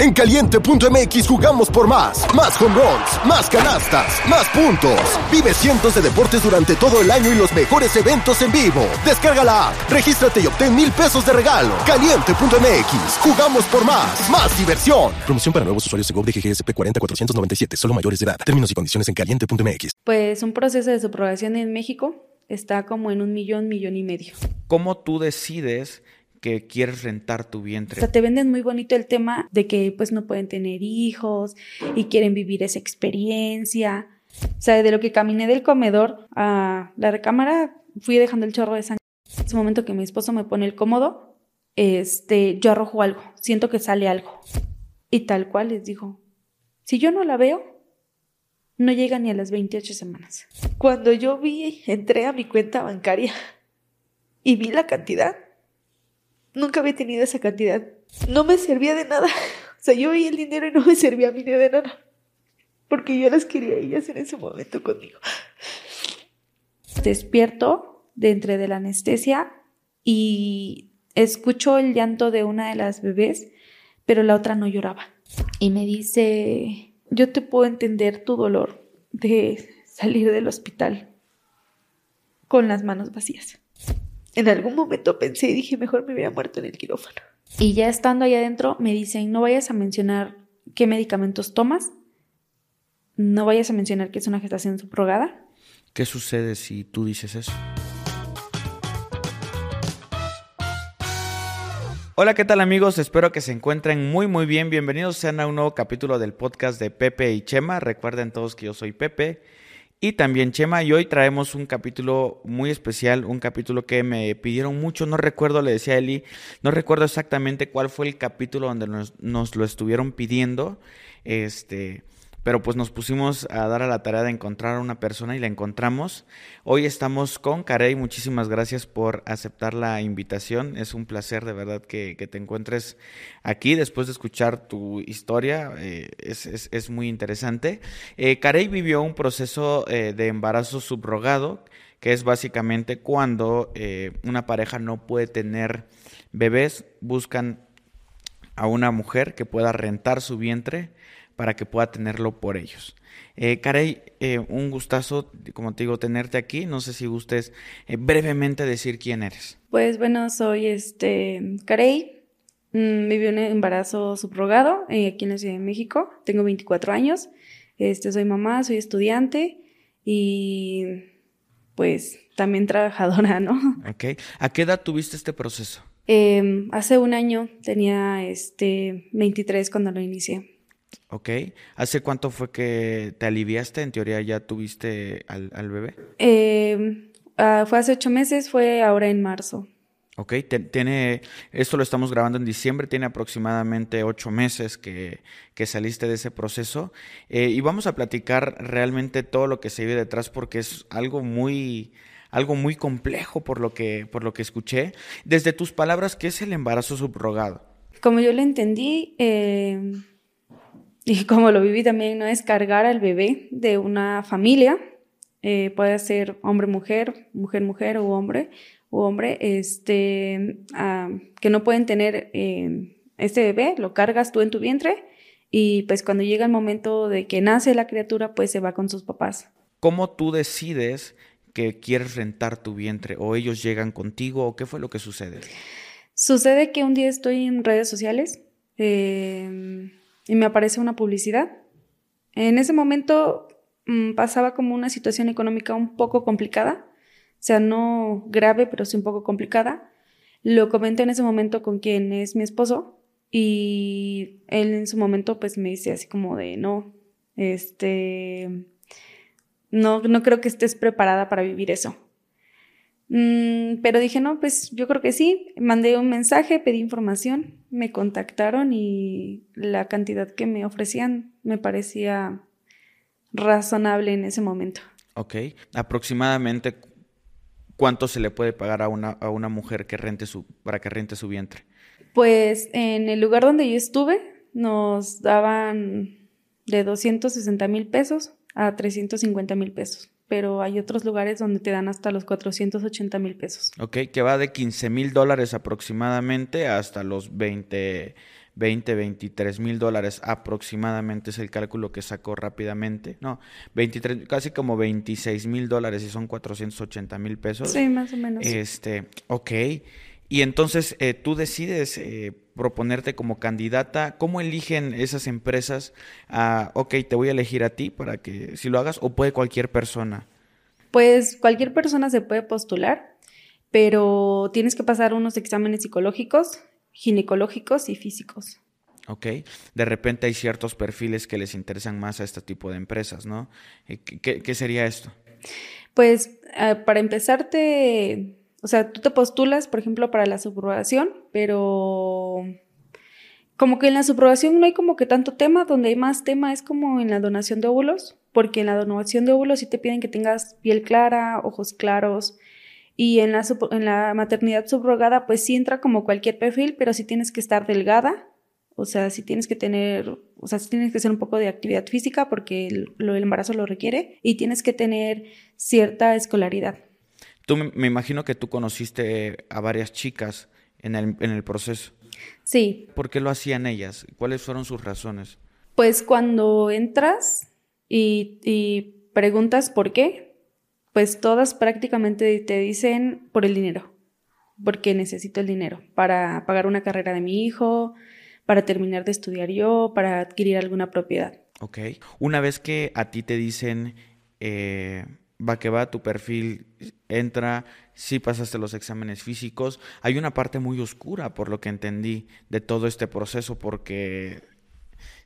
En caliente.mx jugamos por más. Más home runs, más canastas, más puntos. Vive cientos de deportes durante todo el año y los mejores eventos en vivo. Descarga la app, regístrate y obtén mil pesos de regalo. Caliente.mx, jugamos por más. Más diversión. Promoción para nuevos usuarios de GOV de GGSP 40497, solo mayores de edad. Términos y condiciones en caliente.mx. Pues un proceso de subrogación en México está como en un millón, millón y medio. ¿Cómo tú decides que quieres rentar tu vientre. O sea, te venden muy bonito el tema de que pues no pueden tener hijos y quieren vivir esa experiencia. O sea, de lo que caminé del comedor a la recámara, fui dejando el chorro de sangre. En ese momento que mi esposo me pone el cómodo, este, yo arrojo algo, siento que sale algo. Y tal cual les digo, si yo no la veo, no llega ni a las 28 semanas. Cuando yo vi, entré a mi cuenta bancaria y vi la cantidad, Nunca había tenido esa cantidad. No me servía de nada. O sea, yo veía el dinero y no me servía a mí de nada. Porque yo las quería ellas en ese momento conmigo. Despierto de entre de la anestesia y escucho el llanto de una de las bebés, pero la otra no lloraba. Y me dice, yo te puedo entender tu dolor de salir del hospital con las manos vacías. En algún momento pensé y dije, mejor me hubiera muerto en el quirófano. Y ya estando ahí adentro, me dicen, no vayas a mencionar qué medicamentos tomas, no vayas a mencionar que es una gestación subrogada. ¿Qué sucede si tú dices eso? Hola, ¿qué tal amigos? Espero que se encuentren muy muy bien. Bienvenidos sean a un nuevo capítulo del podcast de Pepe y Chema. Recuerden todos que yo soy Pepe y también Chema. Y hoy traemos un capítulo muy especial, un capítulo que me pidieron mucho. No recuerdo, le decía Eli, no recuerdo exactamente cuál fue el capítulo donde nos, nos lo estuvieron pidiendo. Este, pero pues nos pusimos a dar a la tarea de encontrar a una persona y la encontramos. Hoy estamos con Carey, muchísimas gracias por aceptar la invitación, es un placer de verdad que, te encuentres aquí después de escuchar tu historia, eh, es, muy interesante. Eh, Carey vivió un proceso eh, de embarazo subrogado, que es básicamente cuando eh, una pareja no puede tener bebés, buscan a una mujer que pueda rentar su vientre para que pueda tenerlo por ellos. Eh, Carey, eh, un gustazo, como te digo, tenerte aquí. No sé si gustes eh, brevemente decir quién eres. Pues bueno, soy este Carey. Mm, viví un embarazo subrogado eh, aquí en la Ciudad de México. Tengo 24 años. Este, soy mamá, soy estudiante y pues también trabajadora, ¿no? Ok. ¿A qué edad tuviste este proceso? Em, hace un año tenía este 23 cuando lo inicié. Ok. ¿Hace cuánto fue que te aliviaste? En teoría ya tuviste al, bebé. Eh, fue hace ocho meses, fue ahora en marzo. Ok, tiene, esto lo estamos grabando en diciembre, tiene aproximadamente ocho meses que, que saliste de ese proceso eh, y vamos a platicar realmente todo lo que se vive detrás porque es algo muy, algo muy complejo por lo que, por lo que escuché. Desde tus palabras, ¿qué es el embarazo subrogado? Como yo lo entendí, eh, y como lo viví también, no es cargar al bebé de una familia, eh, puede ser hombre-mujer, mujer-mujer o hombre, o hombre, este, ah, que no pueden tener eh, este bebé, lo cargas tú en tu vientre y pues cuando llega el momento de que nace la criatura, pues se va con sus papás. ¿Cómo tú decides que quieres rentar tu vientre o ellos llegan contigo o qué fue lo que sucede? Sucede que un día estoy en redes sociales. Eh, y me aparece una publicidad. En ese momento mm, pasaba como una situación económica un poco complicada, o sea, no grave, pero sí un poco complicada. Lo comenté en ese momento con quien es mi esposo y él en su momento pues me dice así como de no, este, no, no creo que estés preparada para vivir eso. Mm, pero dije, no, pues yo creo que sí. Mandé un mensaje, pedí información, me contactaron y la cantidad que me ofrecían me parecía razonable en ese momento. Ok. Aproximadamente, ¿cuánto se le puede pagar a una, a una mujer que rente su, para que rente su vientre? Pues en el lugar donde yo estuve nos daban de 260 mil pesos a 350 mil pesos pero hay otros lugares donde te dan hasta los 480 mil pesos. Ok, que va de 15 mil dólares aproximadamente hasta los 20 20, 23 mil dólares aproximadamente es el cálculo que sacó rápidamente. No, 23, casi como 26 mil dólares y son 480 mil pesos. Sí, más o menos. Este, ok. Y entonces eh, tú decides eh, proponerte como candidata. ¿Cómo eligen esas empresas? a ok, te voy a elegir a ti para que si lo hagas o puede cualquier persona. Pues cualquier persona se puede postular, pero tienes que pasar unos exámenes psicológicos, ginecológicos y físicos. Ok, de repente hay ciertos perfiles que les interesan más a este tipo de empresas, ¿no? Eh, ¿Qué, qué sería esto? Pues para empezarte o sea, tú te postulas, por ejemplo, para la subrogación, pero como que en la subrogación no hay como que tanto tema, donde hay más tema es como en la donación de óvulos, porque en la donación de óvulos sí te piden que tengas piel clara, ojos claros, y en la, maternidad subrogada pues sí entra como cualquier perfil, pero sí tienes que estar delgada, o sea, sí tienes que tener, o sea, sí tienes que hacer un poco de actividad física porque el, el embarazo lo requiere, y tienes que tener cierta escolaridad. Tú me imagino que tú conociste a varias chicas en el, en el proceso. Sí. ¿Por qué lo hacían ellas? ¿Cuáles fueron sus razones? Pues cuando entras y, y preguntas por qué, pues todas prácticamente te dicen por el dinero, porque necesito el dinero para pagar una carrera de mi hijo, para terminar de estudiar yo, para adquirir alguna propiedad. Ok. Una vez que a ti te dicen, eh, va que va, tu perfil entra, si pasaste los exámenes físicos. Hay una parte muy oscura, por lo que entendí, de todo este proceso, porque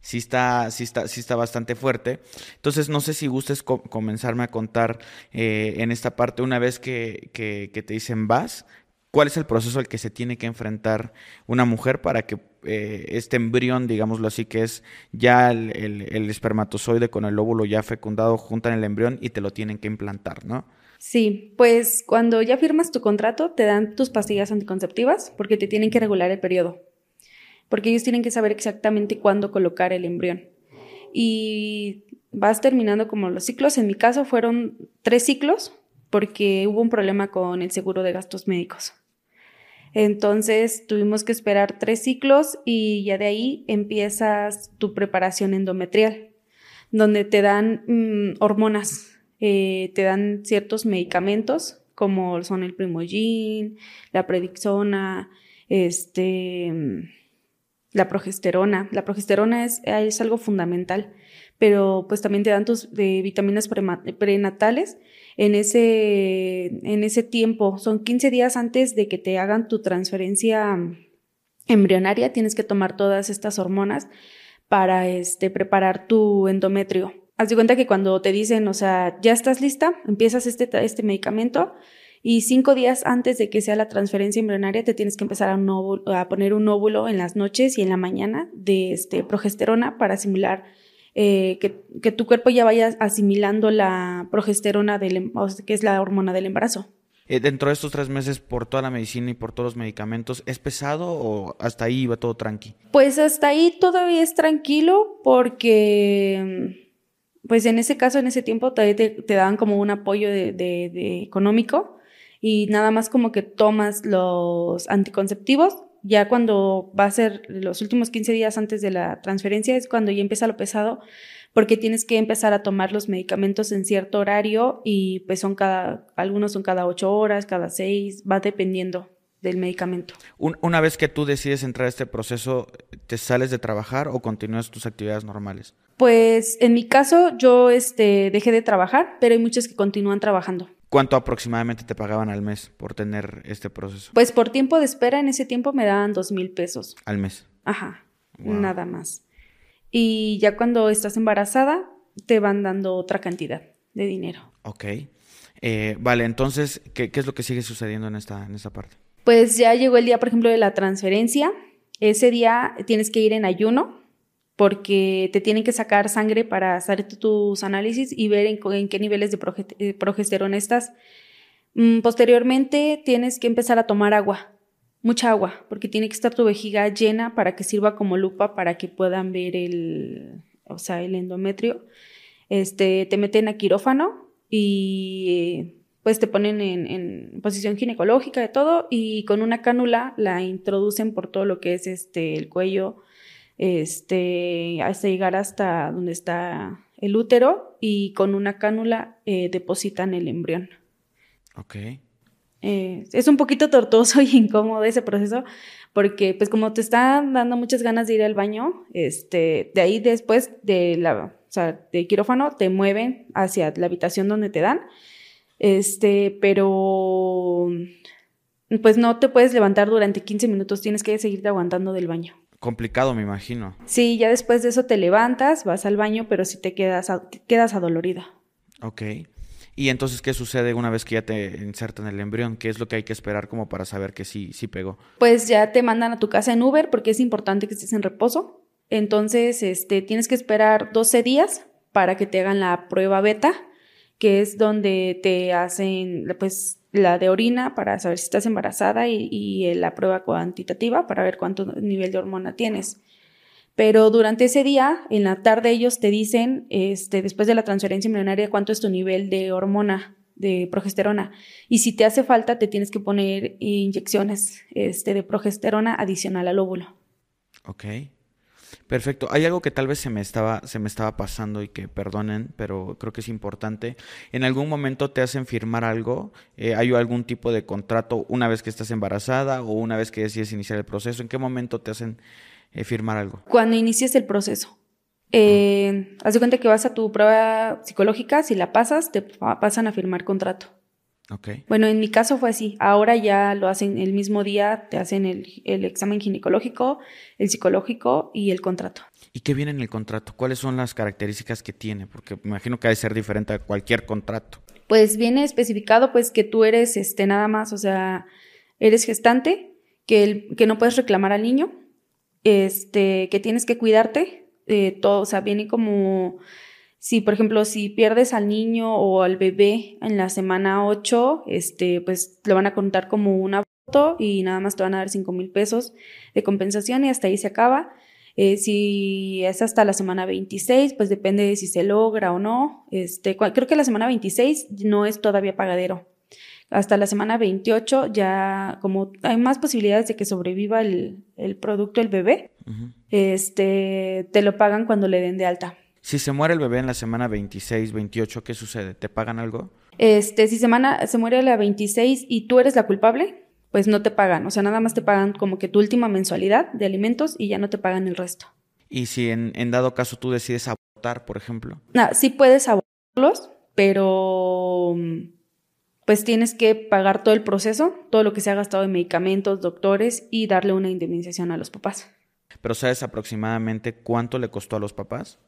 sí está, sí está, sí está bastante fuerte. Entonces, no sé si gustes comenzarme a contar eh, en esta parte, una vez que, que, te dicen vas, cuál es el proceso al que se tiene que enfrentar una mujer para que eh, este embrión, digámoslo así, que es ya el, el, espermatozoide con el óvulo ya fecundado, juntan el embrión y te lo tienen que implantar, ¿no? Sí, pues cuando ya firmas tu contrato te dan tus pastillas anticonceptivas porque te tienen que regular el periodo, porque ellos tienen que saber exactamente cuándo colocar el embrión. Y vas terminando como los ciclos, en mi caso fueron tres ciclos porque hubo un problema con el seguro de gastos médicos. Entonces tuvimos que esperar tres ciclos y ya de ahí empiezas tu preparación endometrial, donde te dan mm, hormonas, eh, te dan ciertos medicamentos como son el primogin, la predixona, este, mm, la progesterona. La progesterona es, es algo fundamental, pero pues también te dan tus de vitaminas prenatales en ese, en ese tiempo. Son 15 días antes de que te hagan tu transferencia embrionaria, tienes que tomar todas estas hormonas para este, preparar tu endometrio. Haz de cuenta que cuando te dicen, o sea, ya estás lista, empiezas este, este medicamento y cinco días antes de que sea la transferencia embrionaria te tienes que empezar a, a poner un óvulo en las noches y en la mañana de este, progesterona para simular eh, que, tu cuerpo ya vaya asimilando la progesterona, del, em, que es la hormona del embarazo. Eh, dentro de estos tres meses, por toda la medicina y por todos los medicamentos, ¿es pesado o hasta ahí va todo tranqui? Pues hasta ahí todavía es tranquilo porque, pues en ese caso, en ese tiempo, todavía te, te dan como un apoyo de económico y nada más como que tomas los anticonceptivos ya cuando va a ser los últimos 15 días antes de la transferencia es cuando ya empieza lo pesado porque tienes que empezar a tomar los medicamentos en cierto horario y pues son cada, algunos son cada 8 horas, cada 6, va dependiendo del medicamento. una vez que tú decides entrar a este proceso, ¿te sales de trabajar o continúas tus actividades normales? Pues en mi caso yo este, dejé de trabajar, pero hay muchos que continúan trabajando. ¿Cuánto aproximadamente te pagaban al mes por tener este proceso? Pues por tiempo de espera, en ese tiempo me daban dos mil pesos. ¿Al mes? Ajá, nada más. Y ya cuando estás embarazada, te van dando otra cantidad de dinero. Ok. Eh, vale, entonces, ¿qué, es lo que sigue sucediendo en esta, en esta parte? Pues ya llegó el día, por ejemplo, de la transferencia. Ese día tienes que ir en ayuno porque te tienen que sacar sangre para hacer tus análisis y ver en, qué niveles de eh, progesterona estás. Mm, posteriormente tienes que empezar a tomar agua, mucha agua, porque tiene que estar tu vejiga llena para que sirva como lupa para que puedan ver el, o sea, el endometrio. Este, te meten a quirófano y pues te ponen en, en, posición ginecológica de todo y con una cánula la introducen por todo lo que es este el cuello, este, hasta llegar hasta donde está el útero y con una cánula eh, depositan el embrión. Ok. Eh, es un poquito tortuoso y incómodo ese proceso porque pues como te están dando muchas ganas de ir al baño, este, de ahí después de la, o sea, de quirófano te mueven hacia la habitación donde te dan, este, pero pues no te puedes levantar durante 15 minutos, tienes que seguirte aguantando del baño. Complicado, me imagino. Sí, ya después de eso te levantas, vas al baño, pero si te quedas, quedas adolorida. Ok. Y entonces, ¿qué sucede una vez que ya te insertan el embrión? ¿Qué es lo que hay que esperar como para saber que sí, sí pegó? Pues ya te mandan a tu casa en Uber porque es importante que estés en reposo. Entonces, este, tienes que esperar 12 días para que te hagan la prueba beta, que es donde te hacen, pues, la de orina para saber si estás embarazada y, y la prueba cuantitativa para ver cuánto nivel de hormona tienes. Pero durante ese día, en la tarde, ellos te dicen, este, después de la transferencia embrionaria, cuánto es tu nivel de hormona, de progesterona. Y si te hace falta, te tienes que poner inyecciones este, de progesterona adicional al óvulo. Ok. Perfecto. Hay algo que tal vez se me estaba, se me estaba pasando y que perdonen, pero creo que es importante. ¿En algún momento te hacen firmar algo? Eh, ¿Hay algún tipo de contrato una vez que estás embarazada o una vez que decides iniciar el proceso? ¿En qué momento te hacen eh, firmar algo? Cuando inicies el proceso. Eh, haz de cuenta que vas a tu prueba psicológica, si la pasas, te pasan a firmar contrato. Okay. Bueno, en mi caso fue así. Ahora ya lo hacen el mismo día, te hacen el, el, examen ginecológico, el psicológico y el contrato. ¿Y qué viene en el contrato? ¿Cuáles son las características que tiene? Porque me imagino que ha de ser diferente a cualquier contrato. Pues viene especificado pues que tú eres este nada más, o sea, eres gestante, que, el, que no puedes reclamar al niño, este, que tienes que cuidarte, eh, todo, o sea, viene como, si por ejemplo, si pierdes al niño o al bebé en la semana 8, este, pues lo van a contar como una foto y nada más te van a dar 5 mil pesos de compensación y hasta ahí se acaba. Eh, si es hasta la semana 26, pues depende de si se logra o no. Este, creo que la semana 26 no es todavía pagadero hasta la semana 28 ya como hay más posibilidades de que sobreviva el, producto, el bebé, este, te lo pagan cuando le den de alta. Si se muere el bebé en la semana 26, 28, ¿qué sucede? ¿Te pagan algo? Este, si semana, se muere a la 26 y tú eres la culpable, pues no te pagan. O sea, nada más te pagan como que tu última mensualidad de alimentos y ya no te pagan el resto. ¿Y si en, en dado caso tú decides abortar, por ejemplo? No, sí puedes abortarlos, pero pues tienes que pagar todo el proceso, todo lo que se ha gastado en medicamentos, doctores y darle una indemnización a los papás. ¿Pero sabes aproximadamente cuánto le costó a los papás?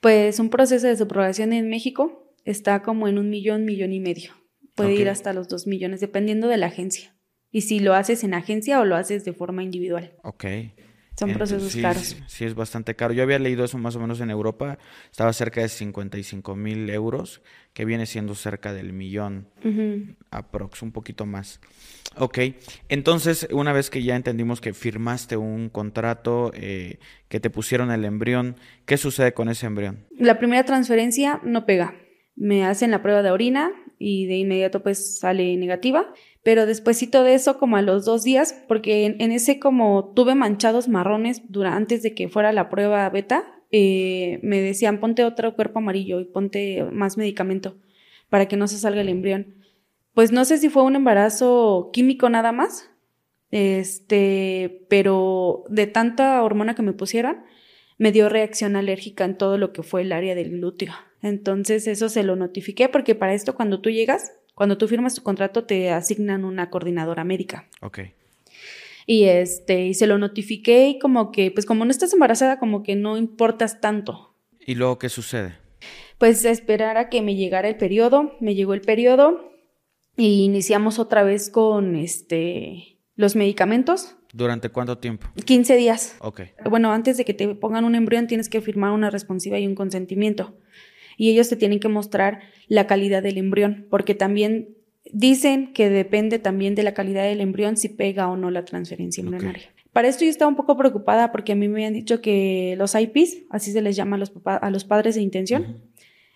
Pues un proceso de subrogación en México está como en un millón, millón y medio. Puede ir hasta los dos millones, dependiendo de la agencia. Y si lo haces en agencia o lo haces de forma individual. Ok. Son procesos caros. Sí, es bastante caro. Yo había leído eso más o menos en Europa. Estaba cerca de 55 mil euros, que viene siendo cerca del millón, aprox, un poquito más. Ok, entonces una vez que ya entendimos que firmaste un contrato, eh, que te pusieron el embrión, ¿qué sucede con ese embrión? La primera transferencia no pega. Me hacen la prueba de orina y de inmediato pues sale negativa pero despuésito de eso, como a los dos días, porque en, ese como tuve manchados marrones durante, antes de que fuera la prueba beta, eh, me decían ponte otro cuerpo amarillo y ponte más medicamento para que no se salga el embrión. Pues no sé si fue un embarazo químico nada más, este, pero de tanta hormona que me pusieron, me dio reacción alérgica en todo lo que fue el área del glúteo. Entonces eso se lo notifiqué porque para esto cuando tú llegas cuando tú firmas tu contrato te asignan una coordinadora médica. Ok. Y este, y se lo notifiqué y como que, pues como no estás embarazada, como que no importas tanto. ¿Y luego qué sucede? Pues esperar a que me llegara el periodo, me llegó el periodo y iniciamos otra vez con este los medicamentos. ¿Durante cuánto tiempo? 15 días. Ok. Bueno, antes de que te pongan un embrión tienes que firmar una responsiva y un consentimiento y ellos te tienen que mostrar la calidad del embrión, porque también dicen que depende también de la calidad del embrión si pega o no la transferencia embrionaria. Para esto yo estaba un poco preocupada porque a mí me han dicho que los IPs, así se les llama a los, a los padres de intención,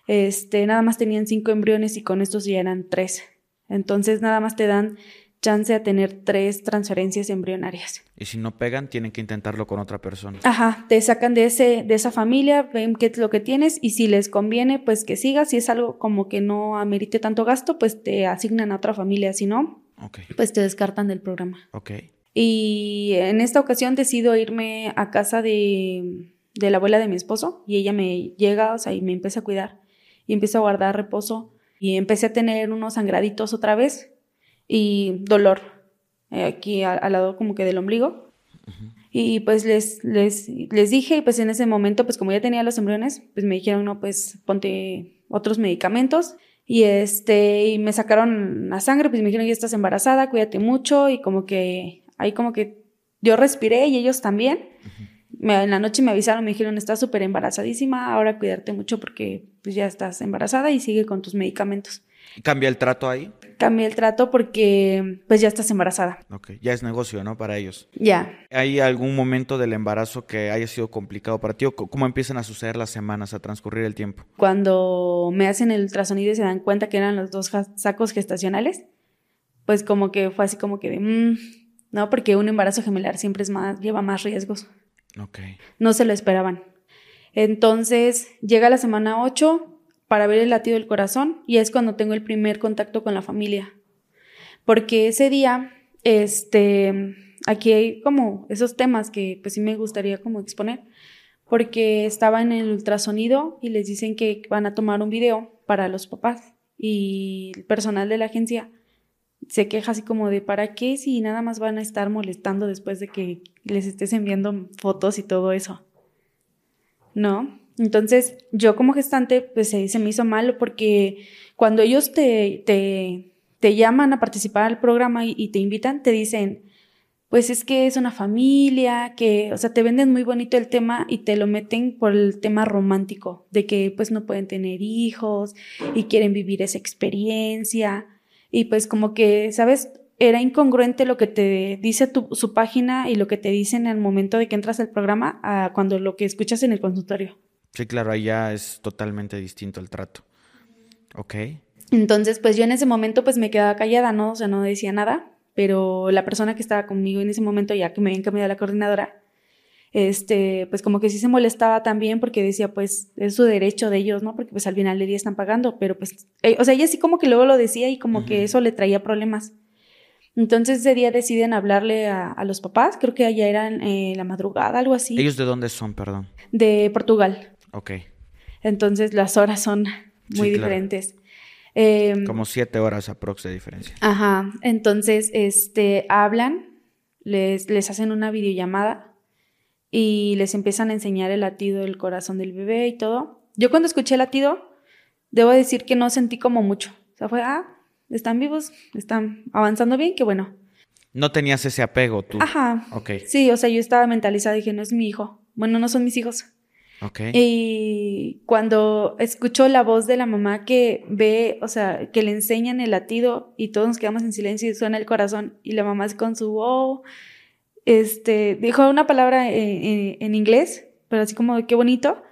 este, nada más tenían cinco embriones y con estos ya eran tres. Entonces nada más te dan chance a tener tres transferencias embrionarias. Y si no pegan, tienen que intentarlo con otra persona. Ajá, te sacan de, ese, de esa familia, ven qué es lo que tienes y si les conviene, pues que sigas. Si es algo como que no amerite tanto gasto, pues te asignan a otra familia. Si no, pues te descartan del programa. Ok. Y en esta ocasión decido irme a casa de, de la abuela de mi esposo y ella me llega, o sea, y me empieza a cuidar y empiezo a guardar reposo y empecé a tener unos sangraditos otra vez y dolor eh, aquí al, lado como que del ombligo. Y pues les, les, les dije, y pues en ese momento, pues como ya tenía los embriones, pues me dijeron, no, pues ponte otros medicamentos. Y este, y me sacaron la sangre, pues me dijeron, ya estás embarazada, cuídate mucho. Y como que ahí como que yo respiré y ellos también. en la noche me avisaron, me dijeron, estás súper embarazadísima, ahora cuidarte mucho porque pues ya estás embarazada y sigue con tus medicamentos. ¿Cambia el trato ahí? Cambia el trato porque pues ya estás embarazada. Ok, ya es negocio, ¿no? Para ellos. Ya. ¿Hay algún momento del embarazo que haya sido complicado para ti o cómo empiezan a suceder las semanas, a transcurrir el tiempo? Cuando me hacen el ultrasonido y se dan cuenta que eran los dos sacos gestacionales, pues como que fue así como que de, mm", no, porque un embarazo gemelar siempre es más, lleva más riesgos. Ok. No se lo esperaban. Entonces, llega la semana 8, para ver el latido del corazón y es cuando tengo el primer contacto con la familia. Porque ese día, este, aquí hay como esos temas que pues sí me gustaría como exponer, porque estaba en el ultrasonido y les dicen que van a tomar un video para los papás y el personal de la agencia se queja así como de ¿para qué si nada más van a estar molestando después de que les estés enviando fotos y todo eso? ¿No? Entonces, yo como gestante, pues se, me hizo malo porque cuando ellos te, te, te llaman a participar al programa y, te invitan, te dicen, pues es que es una familia, que, o sea, te venden muy bonito el tema y te lo meten por el tema romántico, de que pues no pueden tener hijos y quieren vivir esa experiencia. Y pues como que, ¿sabes? Era incongruente lo que te dice tu, su página y lo que te dicen en el momento de que entras al programa a cuando lo que escuchas en el consultorio. Sí, claro, ahí ya es totalmente distinto el trato. Ok. Entonces, pues yo en ese momento pues me quedaba callada, ¿no? O sea, no decía nada, pero la persona que estaba conmigo en ese momento, ya que me habían cambiado a la coordinadora, este, pues como que sí se molestaba también porque decía, pues es su derecho de ellos, ¿no? Porque pues al final del día están pagando, pero pues, eh, o sea, ella sí como que luego lo decía y como que eso le traía problemas. Entonces ese día deciden hablarle a, los papás, creo que allá eran eh, la madrugada, algo así. ¿Ellos de dónde son, perdón? De Portugal. Ok. Entonces las horas son muy diferentes. Em, Como siete horas aprox de diferencia. Ajá. Entonces, este, hablan, les, les hacen una videollamada y les empiezan a enseñar el latido del corazón del bebé y todo. Yo cuando escuché el latido, debo decir que no sentí como mucho. O sea, fue, ah, están vivos, están avanzando bien, qué bueno. No tenías ese apego tú. Ajá. Ok. Sí, o sea, yo estaba mentalizada y dije, no es mi hijo. Bueno, no son mis hijos. Y cuando escucho la voz de la mamá que ve, o sea, que le enseñan el latido y todos nos quedamos en silencio y suena el corazón y la mamá con su oh, este, dijo una palabra en, inglés, pero así como qué bonito.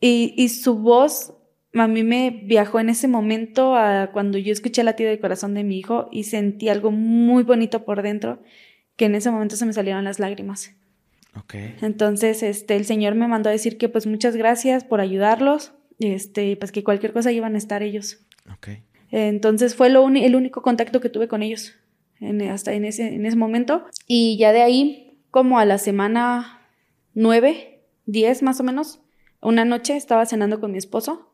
Y, y, su voz a mí me viajó en ese momento a cuando yo escuché el latido del corazón de mi hijo y sentí algo muy bonito por dentro, que en ese momento se me salieron las lágrimas. Entonces, este, el Señor me mandó a decir que pues muchas gracias por ayudarlos, este, pues que cualquier cosa iban a estar ellos. Entonces fue lo el único contacto que tuve con ellos hasta en ese, en ese momento. Y ya de ahí, como a la semana nueve, diez más o menos, una noche estaba cenando con mi esposo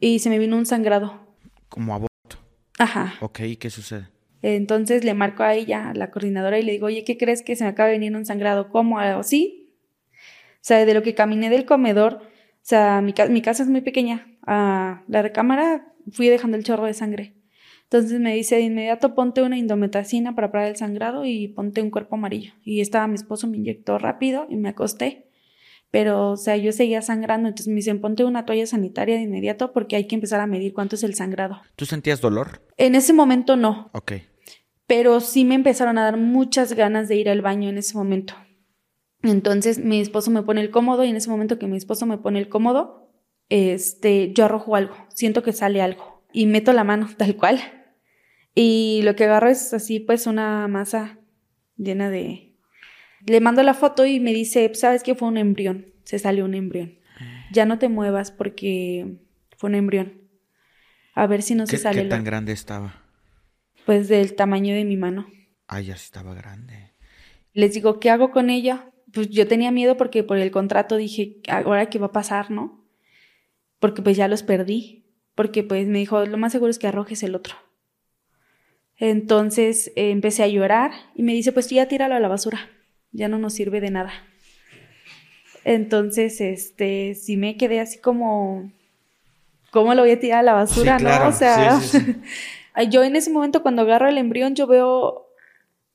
y se me vino un sangrado. Como aborto. Ajá. Ok, ¿qué sucede? Entonces le marco a ella, a la coordinadora, y le digo, oye, ¿qué crees que se me acaba de venir un sangrado? ¿Cómo? ¿Sí? O sea, de lo que caminé del comedor, o sea, mi, mi casa es muy pequeña, a la recámara fui dejando el chorro de sangre. Entonces me dice de inmediato ponte una indometacina para parar el sangrado y ponte un cuerpo amarillo. Y estaba mi esposo, me inyectó rápido y me acosté pero, o sea, yo seguía sangrando, entonces me dicen, ponte una toalla sanitaria de inmediato porque hay que empezar a medir cuánto es el sangrado. ¿Tú sentías dolor? En ese momento no. Ok. Pero sí me empezaron a dar muchas ganas de ir al baño en ese momento. Entonces mi esposo me pone el cómodo y en ese momento que mi esposo me pone el cómodo, este, yo arrojo algo, siento que sale algo y meto la mano tal cual Y lo que agarro es así, pues una masa llena de... Le mando la foto y me dice, ¿sabes qué? Fue un embrión, se salió un embrión. Ya no te muevas porque fue un embrión. A ver si no se sale. ¿Qué tan grande estaba? Pues del tamaño de mi mano. Ah, ya estaba grande. Les digo, ¿qué hago con ella? Pues yo tenía miedo porque por el contrato dije, ahora qué va a pasar, ¿no? Porque pues ya los perdí. Porque pues me dijo, lo más seguro es que arrojes el otro. Entonces eh, empecé a llorar y me dice, pues tú ya tíralo a la basura, ya no nos sirve de nada. Entonces, este, sí me quedé así como, ¿cómo lo voy a tirar a la basura, no? O sea, yo en ese momento cuando agarro el embrión, yo veo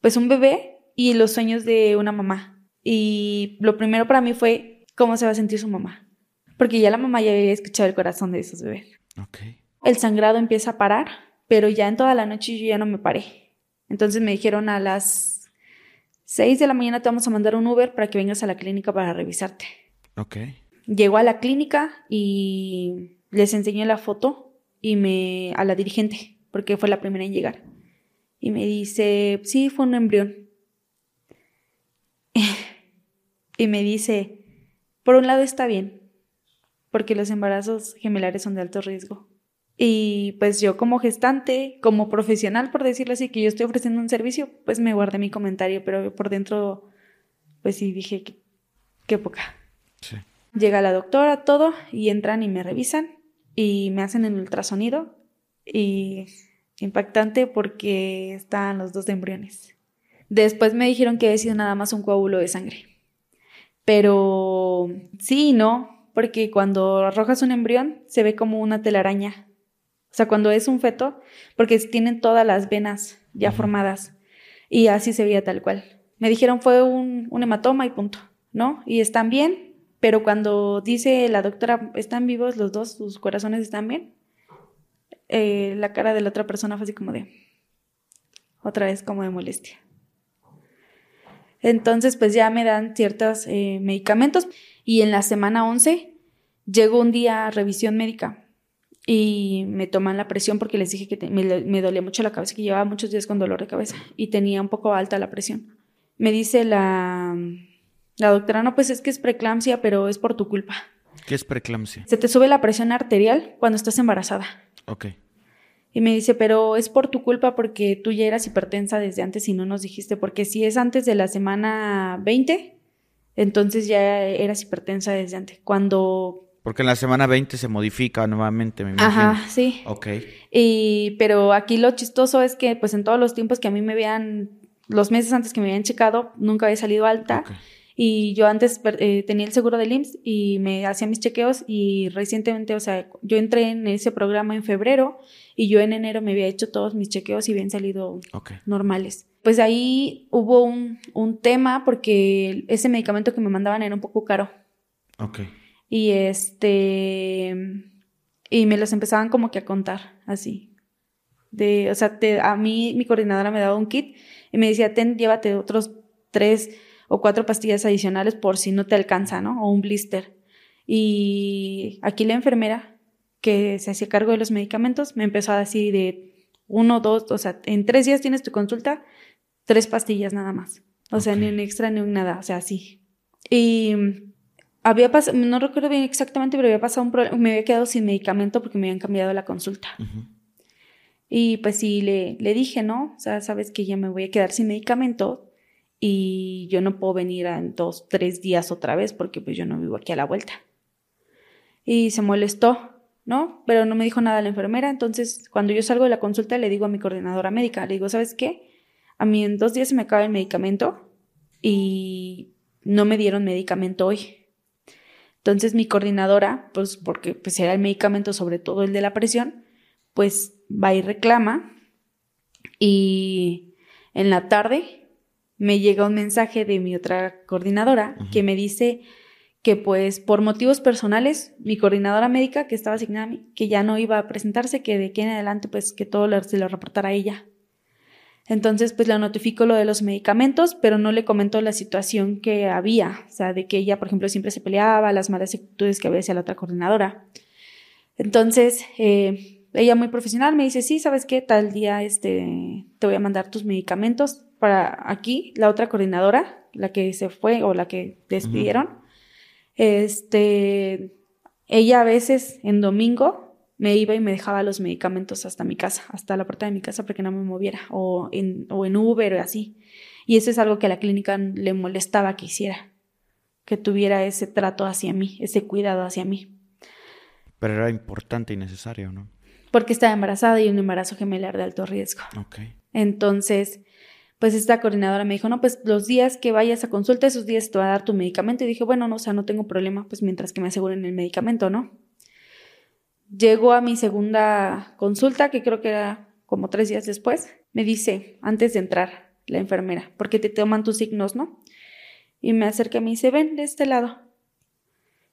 pues un bebé y los sueños de una mamá. Y lo primero para mí fue cómo se va a sentir su mamá. Porque ya la mamá ya había escuchado el corazón de esos bebés. El sangrado empieza a parar pero ya en toda la noche yo ya no me paré. Entonces me dijeron a las 6 de la mañana te vamos a mandar un Uber para que vengas a la clínica para revisarte. Ok. Llego a la clínica y les enseñé la foto y me a la dirigente, porque fue la primera en llegar. Y me dice, sí, fue un embrión. y me dice, por un lado está bien, porque los embarazos gemelares son de alto riesgo. Y pues yo como gestante, como profesional, por decirlo así, que yo estoy ofreciendo un servicio, pues me guardé mi comentario, pero por dentro, pues sí dije, qué, qué poca. Sí. Llega la doctora, todo, y entran y me revisan y me hacen el ultrasonido y impactante porque están los dos embriones. Después me dijeron que había sido nada más un coágulo de sangre. Pero sí y no, porque cuando arrojas un embrión se ve como una telaraña o sea, cuando es un feto, porque tienen todas las venas ya formadas. Y así se veía tal cual. Me dijeron fue un, hematoma y punto, ¿no? Y están bien, pero cuando dice la doctora, están vivos los dos, sus corazones están bien, eh, la cara de la otra persona fue así como de, otra vez como de molestia. Entonces, pues ya me dan ciertos eh, medicamentos y en la semana 11 llegó un día a revisión médica y me toman la presión porque les dije que me, dolía mucho la cabeza, que llevaba muchos días con dolor de cabeza y tenía un poco alta la presión. Me dice la, la doctora, no, pues es que es preeclampsia, pero es por tu culpa. ¿Qué es preeclampsia? Se te sube la presión arterial cuando estás embarazada. Ok. Y me dice, pero es por tu culpa porque tú ya eras hipertensa desde antes y no nos dijiste, porque si es antes de la semana 20, entonces ya eras hipertensa desde antes. Cuando porque en la semana 20 se modifica nuevamente, me imagino. Ajá, sí. Ok. Y, pero aquí lo chistoso es que, pues en todos los tiempos que a mí me habían, los meses antes que me habían checado, nunca había salido alta. Y yo antes eh, tenía el seguro del IMSS y me hacía mis chequeos y recientemente, o sea, yo entré en ese programa en febrero y yo en enero me había hecho todos mis chequeos y habían salido normales. Pues ahí hubo un, un tema porque ese medicamento que me mandaban era un poco caro. Ok. Y este. Y me los empezaban como que a contar, así. De, o sea, a mí mi coordinadora me daba un kit y me decía, ten, llévate otros tres o cuatro pastillas adicionales por si no te alcanza, ¿no? O un blister. Y aquí la enfermera que se hacía cargo de los medicamentos me empezó a decir de uno, dos, o sea, en tres días tienes tu consulta, tres pastillas nada más. O sea, ni un extra ni un nada, o sea, así. Y había pasado, no recuerdo bien exactamente, pero había pasado un problema, me había quedado sin medicamento porque me habían cambiado la consulta. Y pues sí, le, le dije, ¿no? O sea, sabes que ya me voy a quedar sin medicamento y yo no puedo venir en dos, tres días otra vez porque pues yo no vivo aquí a la vuelta. Y se molestó, ¿no? Pero no me dijo nada la enfermera. Entonces, cuando yo salgo de la consulta, le digo a mi coordinadora médica, le digo, ¿sabes qué? A mí en dos días se me acaba el medicamento y no me dieron medicamento hoy. Entonces mi coordinadora, pues porque pues era el medicamento, sobre todo el de la presión, pues va y reclama y en la tarde me llega un mensaje de mi otra coordinadora que me dice que pues por motivos personales mi coordinadora médica que estaba asignada a mí, que ya no iba a presentarse, que de aquí en adelante pues que todo se lo reportara a ella. Entonces, pues le notificó lo de los medicamentos, pero no le comentó la situación que había, o sea, de que ella, por ejemplo, siempre se peleaba, las malas actitudes que había hacia la otra coordinadora. Entonces, eh, ella muy profesional me dice, sí, ¿sabes qué? Tal día este, te voy a mandar tus medicamentos para aquí, la otra coordinadora, la que se fue o la que despidieron. Este, ella a veces en domingo me iba y me dejaba los medicamentos hasta mi casa, hasta la puerta de mi casa para que no me moviera, o en, o en Uber o así. Y eso es algo que a la clínica le molestaba que hiciera, que tuviera ese trato hacia mí, ese cuidado hacia mí. Pero era importante y necesario, ¿no? Porque estaba embarazada y un embarazo gemelar de alto riesgo. Ok. Entonces, pues esta coordinadora me dijo, no, pues los días que vayas a consulta, esos días te va a dar tu medicamento. Y dije, bueno, no, o sea, no tengo problema, pues mientras que me aseguren el medicamento, ¿no? Llegó a mi segunda consulta, que creo que era como tres días después. Me dice, antes de entrar, la enfermera, porque te toman tus signos, ¿no? Y me acerca y me dice, ven de este lado.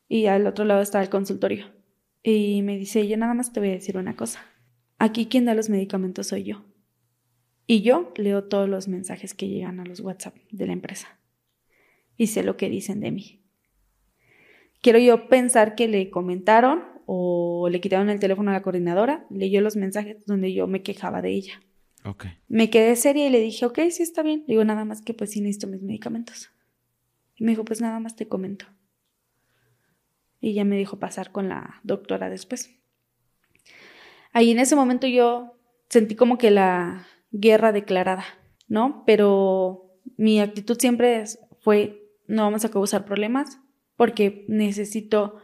Y al otro lado estaba el consultorio. Y me dice, yo nada más te voy a decir una cosa. Aquí quien da los medicamentos soy yo. Y yo leo todos los mensajes que llegan a los WhatsApp de la empresa. Y sé lo que dicen de mí. Quiero yo pensar que le comentaron o le quitaron el teléfono a la coordinadora, leyó los mensajes donde yo me quejaba de ella. Okay. Me quedé seria y le dije, ok, sí está bien. Digo, nada más que pues sí necesito mis medicamentos. Y me dijo, pues nada más te comento. Y ya me dijo pasar con la doctora después. Ahí en ese momento yo sentí como que la, guerra declarada, ¿no? Pero mi actitud siempre fue, no vamos a causar problemas porque necesito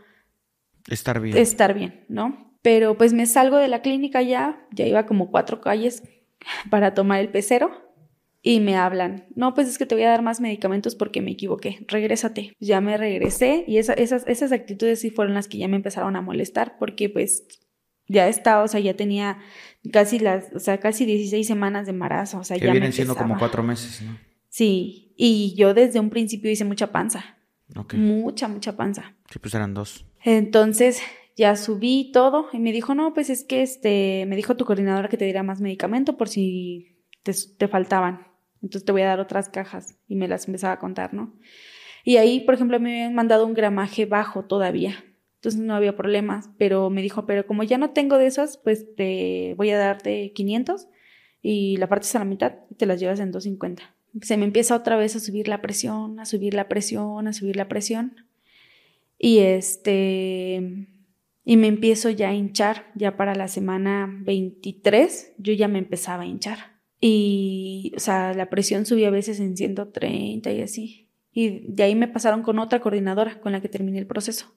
estar bien. Estar bien, ¿no? Pero pues me salgo de la clínica ya, ya iba como cuatro calles para tomar el pecero y me hablan, no, pues es que te voy a dar más medicamentos porque me equivoqué, regrésate. Ya me regresé y esas, esas actitudes sí fueron las que ya me empezaron a molestar porque pues ya estaba, o sea, ya tenía casi las, o sea, casi 16 semanas de embarazo, o sea, que ya vienen siendo como cuatro meses, ¿no? Sí, y yo desde un principio hice mucha panza. Mucha, mucha panza. Sí, pues eran dos. Entonces, ya subí todo y me dijo, no, pues es que este, me dijo tu coordinadora que te diera más medicamento por si te, faltaban. Entonces te voy a dar otras cajas y me las empezaba a contar, ¿no? Y ahí, por ejemplo, me habían mandado un gramaje bajo todavía entonces no había problemas, pero me dijo, pero como ya no tengo de esas, pues te voy a darte 500 y la partes a la mitad y te las llevas en 250. Se me empieza otra vez a subir la presión, a subir la presión, a subir la presión. Y este, y me empiezo ya a hinchar, ya para la semana 23, yo ya me empezaba a hinchar. Y, o sea, la presión subía a veces en 130 y así. Y de ahí me pasaron con otra coordinadora con la que terminé el proceso.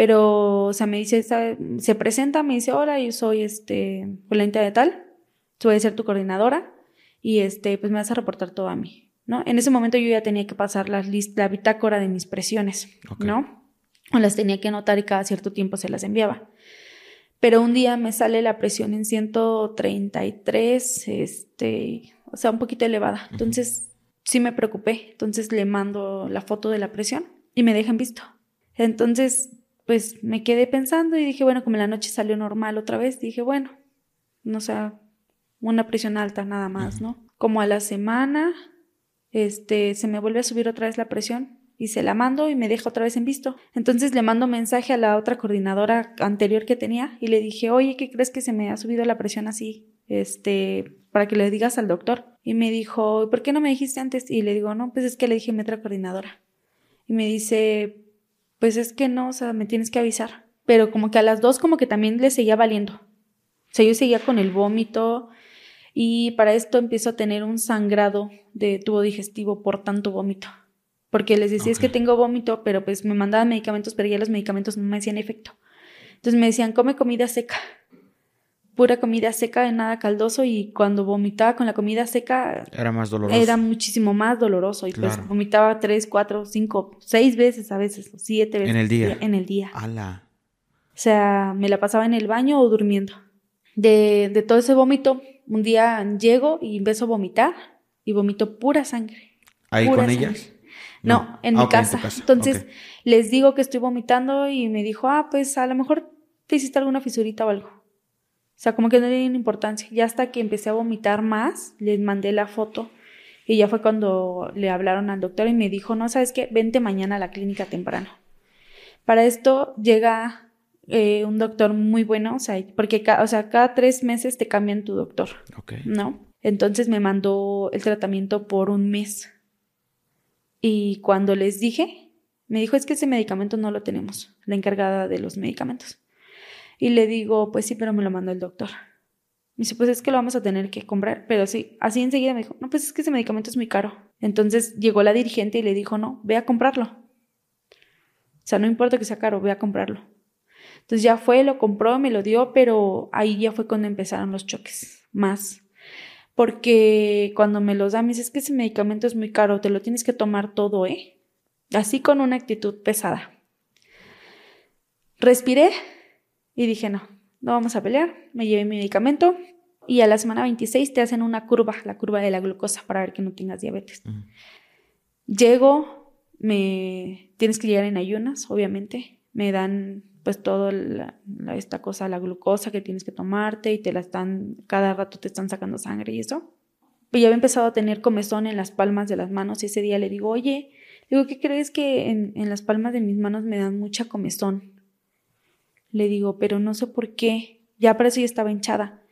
Pero, o sea, me dice, se presenta, me dice, hola, yo soy este, fulanita de tal, voy a ser tu coordinadora y este, pues me vas a reportar todo a mí, ¿no? En ese momento yo ya tenía que pasar la, la bitácora de mis presiones, ¿no? O las tenía que anotar y cada cierto tiempo se las enviaba. Pero un día me sale la presión en 133, este, o sea, un poquito elevada. Entonces, sí me preocupé. Entonces le mando la foto de la presión y me dejan visto. Entonces, pues me quedé pensando y dije, bueno, como la noche salió normal otra vez, dije, bueno, no sé, una presión alta nada más, ¿no? Como a la semana, este, se me vuelve a subir otra vez la presión y se la mando y me deja otra vez en visto. Entonces le mando mensaje a la otra coordinadora anterior que tenía y le dije, oye, ¿qué crees que se me ha subido la presión así? Este, para que le digas al doctor. Y me dijo, ¿por qué no me dijiste antes? Y le digo, no, pues es que le dije a mi otra coordinadora. Y me dice, pues es que no, o sea, me tienes que avisar. Pero como que a las dos como que también le seguía valiendo. O sea, yo seguía con el vómito y para esto empiezo a tener un sangrado de tubo digestivo por tanto vómito. Porque les decía, es que tengo vómito, pero pues me mandaban medicamentos, pero ya los medicamentos no me hacían efecto. Entonces me decían, come comida seca pura comida seca, de nada caldoso y cuando vomitaba con la comida seca era más doloroso. Era muchísimo más doloroso y pues vomitaba tres, cuatro, cinco, seis veces a veces, siete veces. En el día. En el día. Ala. sea, me la pasaba en el baño o durmiendo. De, de todo ese vómito, un día llego y empiezo a vomitar y vomito pura sangre. ¿Ahí pura con sangre. ellas? No, en Ah, mi en casa. Entonces les digo que estoy vomitando y me dijo, ah, pues a lo mejor te hiciste alguna fisurita o algo. O sea, como que no le dieron importancia. Ya hasta que empecé a vomitar más, les mandé la foto y ya fue cuando le hablaron al doctor y me dijo, no, ¿sabes qué? Vente mañana a la clínica temprano. Para esto llega eh, un doctor muy bueno, o sea, porque o sea, cada tres meses te cambian tu doctor. ¿no? Entonces me mandó el tratamiento por un mes. Y cuando les dije, me dijo, es que ese medicamento no lo tenemos, la encargada de los medicamentos. Y le digo, pues sí, pero me lo mandó el doctor. Me dice, pues es que lo vamos a tener que comprar. Pero sí, así enseguida me dijo, no, pues es que ese medicamento es muy caro. Entonces llegó la dirigente y le dijo, no, ve a comprarlo. O sea, no importa que sea caro, ve a comprarlo. Entonces ya fue, lo compró, me lo dio, pero ahí ya fue cuando empezaron los choques más. Porque cuando me los da, me dice, es que ese medicamento es muy caro, te lo tienes que tomar todo, ¿eh? Así con una actitud pesada. Respiré y dije, no, no vamos a pelear. Me llevé mi medicamento y a la semana 26 te hacen una curva, la curva de la glucosa, para ver que no tengas diabetes. Llego, me tienes que llegar en ayunas, obviamente. Me dan pues la- esta cosa, la glucosa que tienes que tomarte y te la están, cada rato te están sacando sangre y eso. Y ya había empezado a tener comezón en las palmas de las manos y ese día le digo, oye, digo, ¿qué crees que en, en las palmas de mis manos me dan mucha comezón? Le digo, pero no sé por qué. Ya para eso ya estaba hinchada.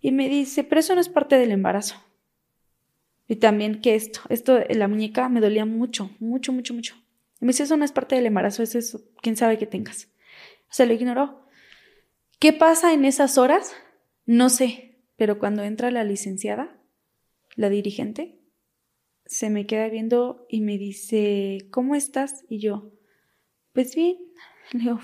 Y me dice, pero eso no es parte del embarazo. Y también que esto, esto, la muñeca me dolía mucho, mucho, mucho, mucho. Y me dice, eso no es parte del embarazo, eso es, quién sabe que tengas. O sea, lo ignoró. ¿Qué pasa en esas horas? No sé, pero cuando entra la licenciada, la dirigente, se me queda viendo y me dice, ¿cómo estás? Y yo, pues bien. Le digo,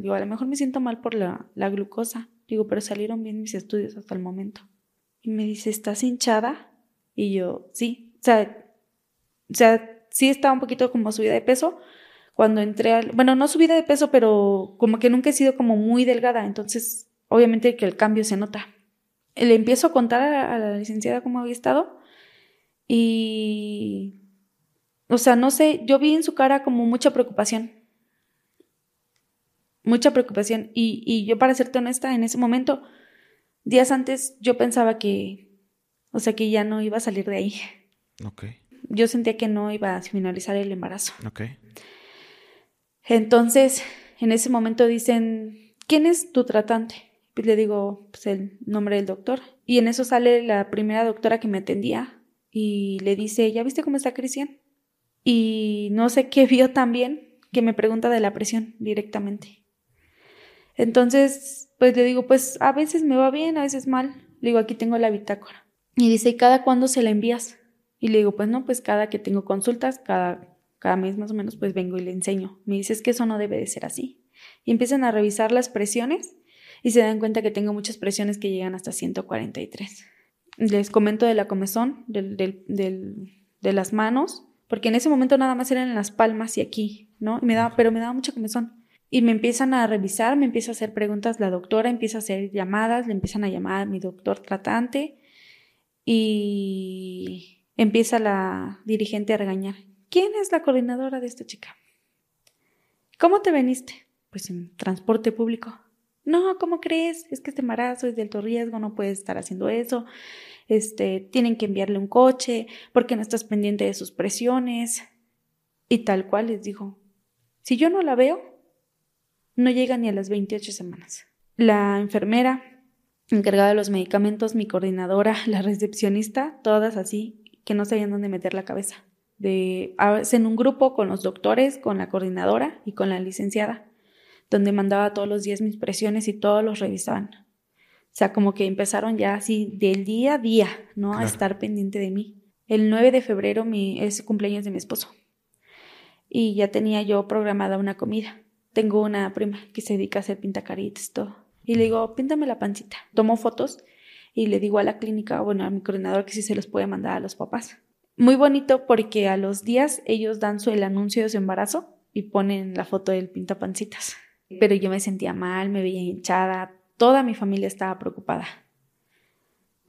digo, a lo mejor me siento mal por la, la glucosa. Digo, pero salieron bien mis estudios hasta el momento. Y me dice, ¿estás hinchada? Y yo, sí. O sea, o sea, sí estaba un poquito como subida de peso. Cuando entré al... Bueno, no subida de peso, pero como que nunca he sido como muy delgada. Entonces, obviamente que el cambio se nota. Le empiezo a contar a, a la licenciada cómo había estado. Y... O sea, no sé, yo vi en su cara como mucha preocupación. Mucha preocupación. Y, y yo, para serte honesta, en ese momento, días antes, yo pensaba que, o sea, que ya no iba a salir de ahí. Ok, Yo sentía que no iba a finalizar el embarazo. ok. Entonces, en ese momento dicen, ¿quién es tu tratante? Pues le digo, pues el nombre del doctor. Y en eso sale la primera doctora que me atendía y le dice, ¿ya viste cómo está Cristian? Y no sé qué vio también que me pregunta de la presión directamente. Entonces, pues le digo, pues a veces me va bien, a veces mal. Le digo, aquí tengo la bitácora. Y dice, ¿y cada cuándo se la envías? Y le digo, pues no, pues cada que tengo consultas, cada, cada mes más o menos, pues vengo y le enseño. Me dice, es que eso no debe de ser así. Y empiezan a revisar las presiones y se dan cuenta que tengo muchas presiones que llegan hasta 143. Les comento de la comezón, del, de las manos, porque en ese momento nada más eran las palmas y aquí, ¿no? Me daba, pero me daba mucha comezón. Y me empiezan a revisar, me empieza a hacer preguntas la doctora, empieza a hacer llamadas, le empiezan a llamar a mi doctor tratante y empieza la dirigente a regañar. ¿Quién es la coordinadora de esta chica? ¿Cómo te veniste? Pues en transporte público. No, ¿cómo crees? Es que este embarazo es de alto riesgo, no puedes estar haciendo eso. Este, tienen que enviarle un coche, porque no estás pendiente de sus presiones. Y tal cual les dijo, si yo no la veo, no llega ni a las 28 semanas. La enfermera encargada de los medicamentos, mi coordinadora, la recepcionista, todas así, que no sabían dónde meter la cabeza. De, en un grupo con los doctores, con la coordinadora y con la licenciada, donde mandaba todos los días mis presiones y todos los revisaban. O sea, como que empezaron ya así del día a día, ¿no? Claro. A estar pendiente de mí. El 9 de febrero mi, es cumpleaños de mi esposo. Y ya tenía yo programada una comida. Tengo una prima que se dedica a hacer pintacaritas, todo. Y le digo, píntame la pancita. Tomo fotos y le digo a la clínica, bueno, a mi coordinador que sí se los puede mandar a los papás. Muy bonito porque a los días ellos dan su, el anuncio de su embarazo y ponen la foto del pintapancitas. pero yo me sentía mal, me veía hinchada, toda mi familia estaba preocupada.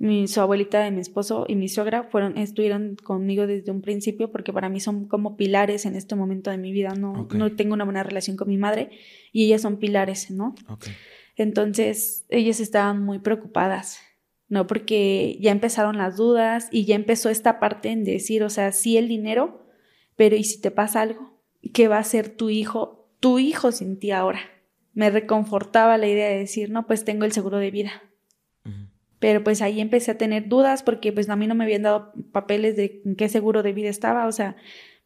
Mi, su abuelita de mi esposo y mi suegra fueron, estuvieron conmigo desde un principio porque para mí son como pilares en este momento de mi vida. No, no tengo una buena relación con mi madre y ellas son pilares, ¿no? Entonces, ellas estaban muy preocupadas, ¿no? Porque ya empezaron las dudas y ya empezó esta parte en decir, o sea, sí el dinero, pero ¿y si te pasa algo? ¿Qué va a hacer tu hijo, tu hijo sin ti ahora? Me reconfortaba la idea de decir, no, pues tengo el seguro de vida. Pero pues ahí empecé a tener dudas porque pues a mí no me habían dado papeles de en qué seguro de vida estaba, o sea,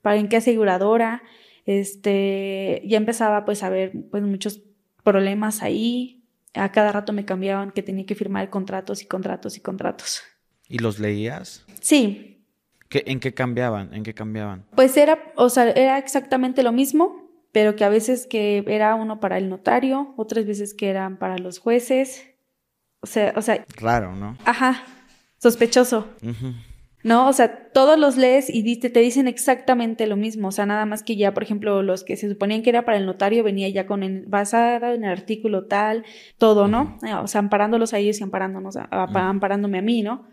para en qué aseguradora, este, ya empezaba pues a ver pues muchos problemas ahí, a cada rato me cambiaban que tenía que firmar contratos y contratos y contratos. ¿Y los leías? Sí, ¿Qué, ¿En qué cambiaban? ¿En qué cambiaban? pues era, o sea, era exactamente lo mismo, pero que a veces que era uno para el notario, otras veces que eran para los jueces, o sea, o sea, Raro, ¿no? ajá, sospechoso. ¿no? O sea, todos los lees y diste- te dicen exactamente lo mismo, o sea, nada más que ya, por ejemplo, los que se suponían que era para el notario venía ya con el, basada en el artículo tal, todo, ¿no? Eh, O sea, amparándolos a ellos y amparándonos, a- a- amparándome a mí, ¿no?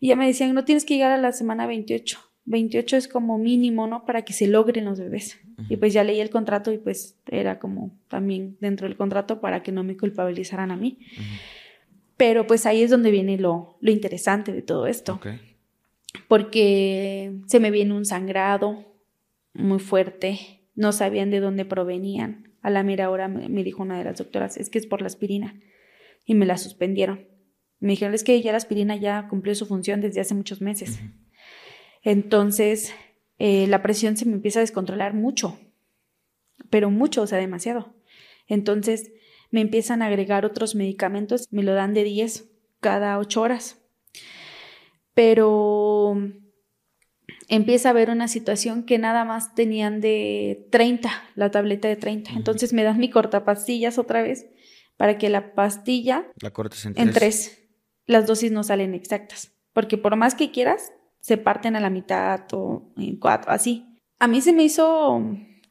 Y ya me decían, no tienes que llegar a la semana 28. 28 es como mínimo, ¿no? Para que se logren los bebés. Y pues ya leí el contrato y pues era como también dentro del contrato para que no me culpabilizaran a mí. Pero pues ahí es donde viene lo, lo interesante de todo esto porque se me viene un sangrado muy fuerte, no sabían de dónde provenían. A la mera hora me, me dijo una de las doctoras, es que es por la aspirina, y me la suspendieron. Me dijeron, es que ya la aspirina ya cumplió su función desde hace muchos meses. Entonces, eh, la presión se me empieza a descontrolar mucho, pero mucho, o sea, demasiado. Entonces, me empiezan a agregar otros medicamentos, me lo dan de 10 cada 8 horas pero empieza a haber una situación que nada más tenían de 30, la tableta de 30. Entonces me dan mi cortapastillas otra vez para que la pastilla La cortes en, en tres. tres, las dosis no salen exactas, porque por más que quieras, se parten a la mitad o en cuatro, así. A mí se me hizo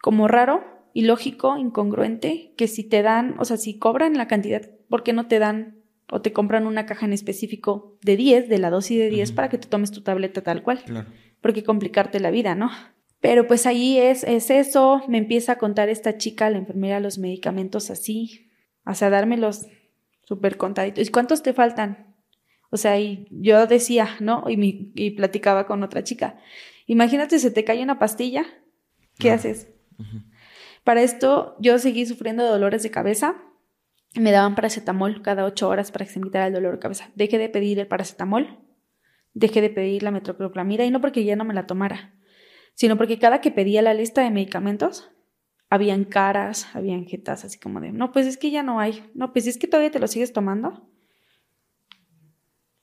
como raro, ilógico, incongruente, que si te dan, o sea, si cobran la cantidad, ¿por qué no te dan o te compran una caja en específico de 10, de la dosis de 10, Ujú. para que te tomes tu tableta tal cual? Claro. porque complicarte la vida, ¿no? Pero pues ahí es, es eso, me empieza a contar esta chica, la enfermera, los medicamentos así, o sea, dármelos súper contaditos. ¿Y cuántos te faltan? O sea, y yo decía, ¿no? Y, mi- y platicaba con otra chica, imagínate, se te cae una pastilla, ¿qué haces? Para esto yo seguí sufriendo dolores de cabeza. Me daban paracetamol cada ocho horas para que se quitara el dolor de cabeza. Dejé de pedir el paracetamol, dejé de pedir la metoclopramida y no porque ya no me la tomara, sino porque cada que pedía la lista de medicamentos, habían caras, habían jetas así como de, no, pues es que ya no hay, no, pues es que todavía te lo sigues tomando.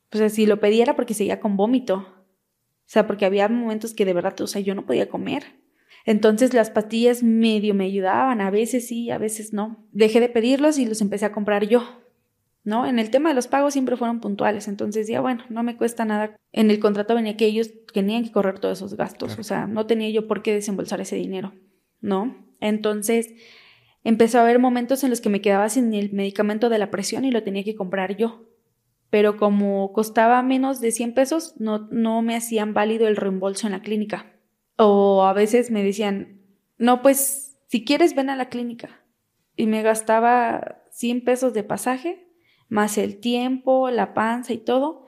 Pues si lo pedía era porque seguía con vómito. O sea, porque había momentos que de verdad, o sea, yo no podía comer. Entonces las pastillas medio me ayudaban, a veces sí, a veces no. Dejé de pedirlos y los empecé a comprar yo, ¿no? En el tema de los pagos siempre fueron puntuales, entonces ya bueno, no me cuesta nada. En el contrato venía que ellos tenían que correr todos esos gastos, Claro. o sea, no tenía yo por qué desembolsar ese dinero, ¿no? Entonces empezó a haber momentos en los que me quedaba sin el medicamento de la presión y lo tenía que comprar yo. Pero como costaba menos de 100 pesos, no, no me hacían válido el reembolso en la clínica. O a veces me decían, no, pues si quieres ven a la clínica. Y me gastaba 100 pesos de pasaje, más el tiempo, la panza y todo.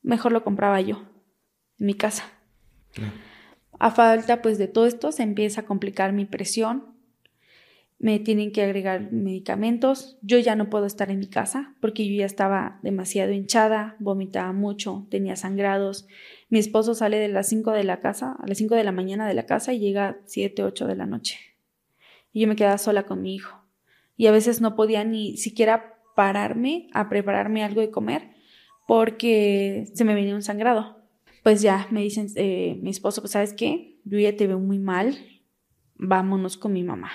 Mejor lo compraba yo, en mi casa. Claro. A falta pues de todo esto se empieza a complicar mi presión. Me tienen que agregar medicamentos. Yo ya no puedo estar en mi casa porque yo ya estaba demasiado hinchada, vomitaba mucho, tenía sangrados. Mi esposo sale de las 5 de la casa, a las 5 de la mañana de la casa y llega a 7, 8 de la noche. Y yo me quedaba sola con mi hijo. Y a veces no podía ni siquiera pararme a prepararme algo de comer porque se me venía un sangrado. Pues ya me dicen, eh, mi esposo, pues sabes qué, yo ya te veo muy mal, vámonos con mi mamá.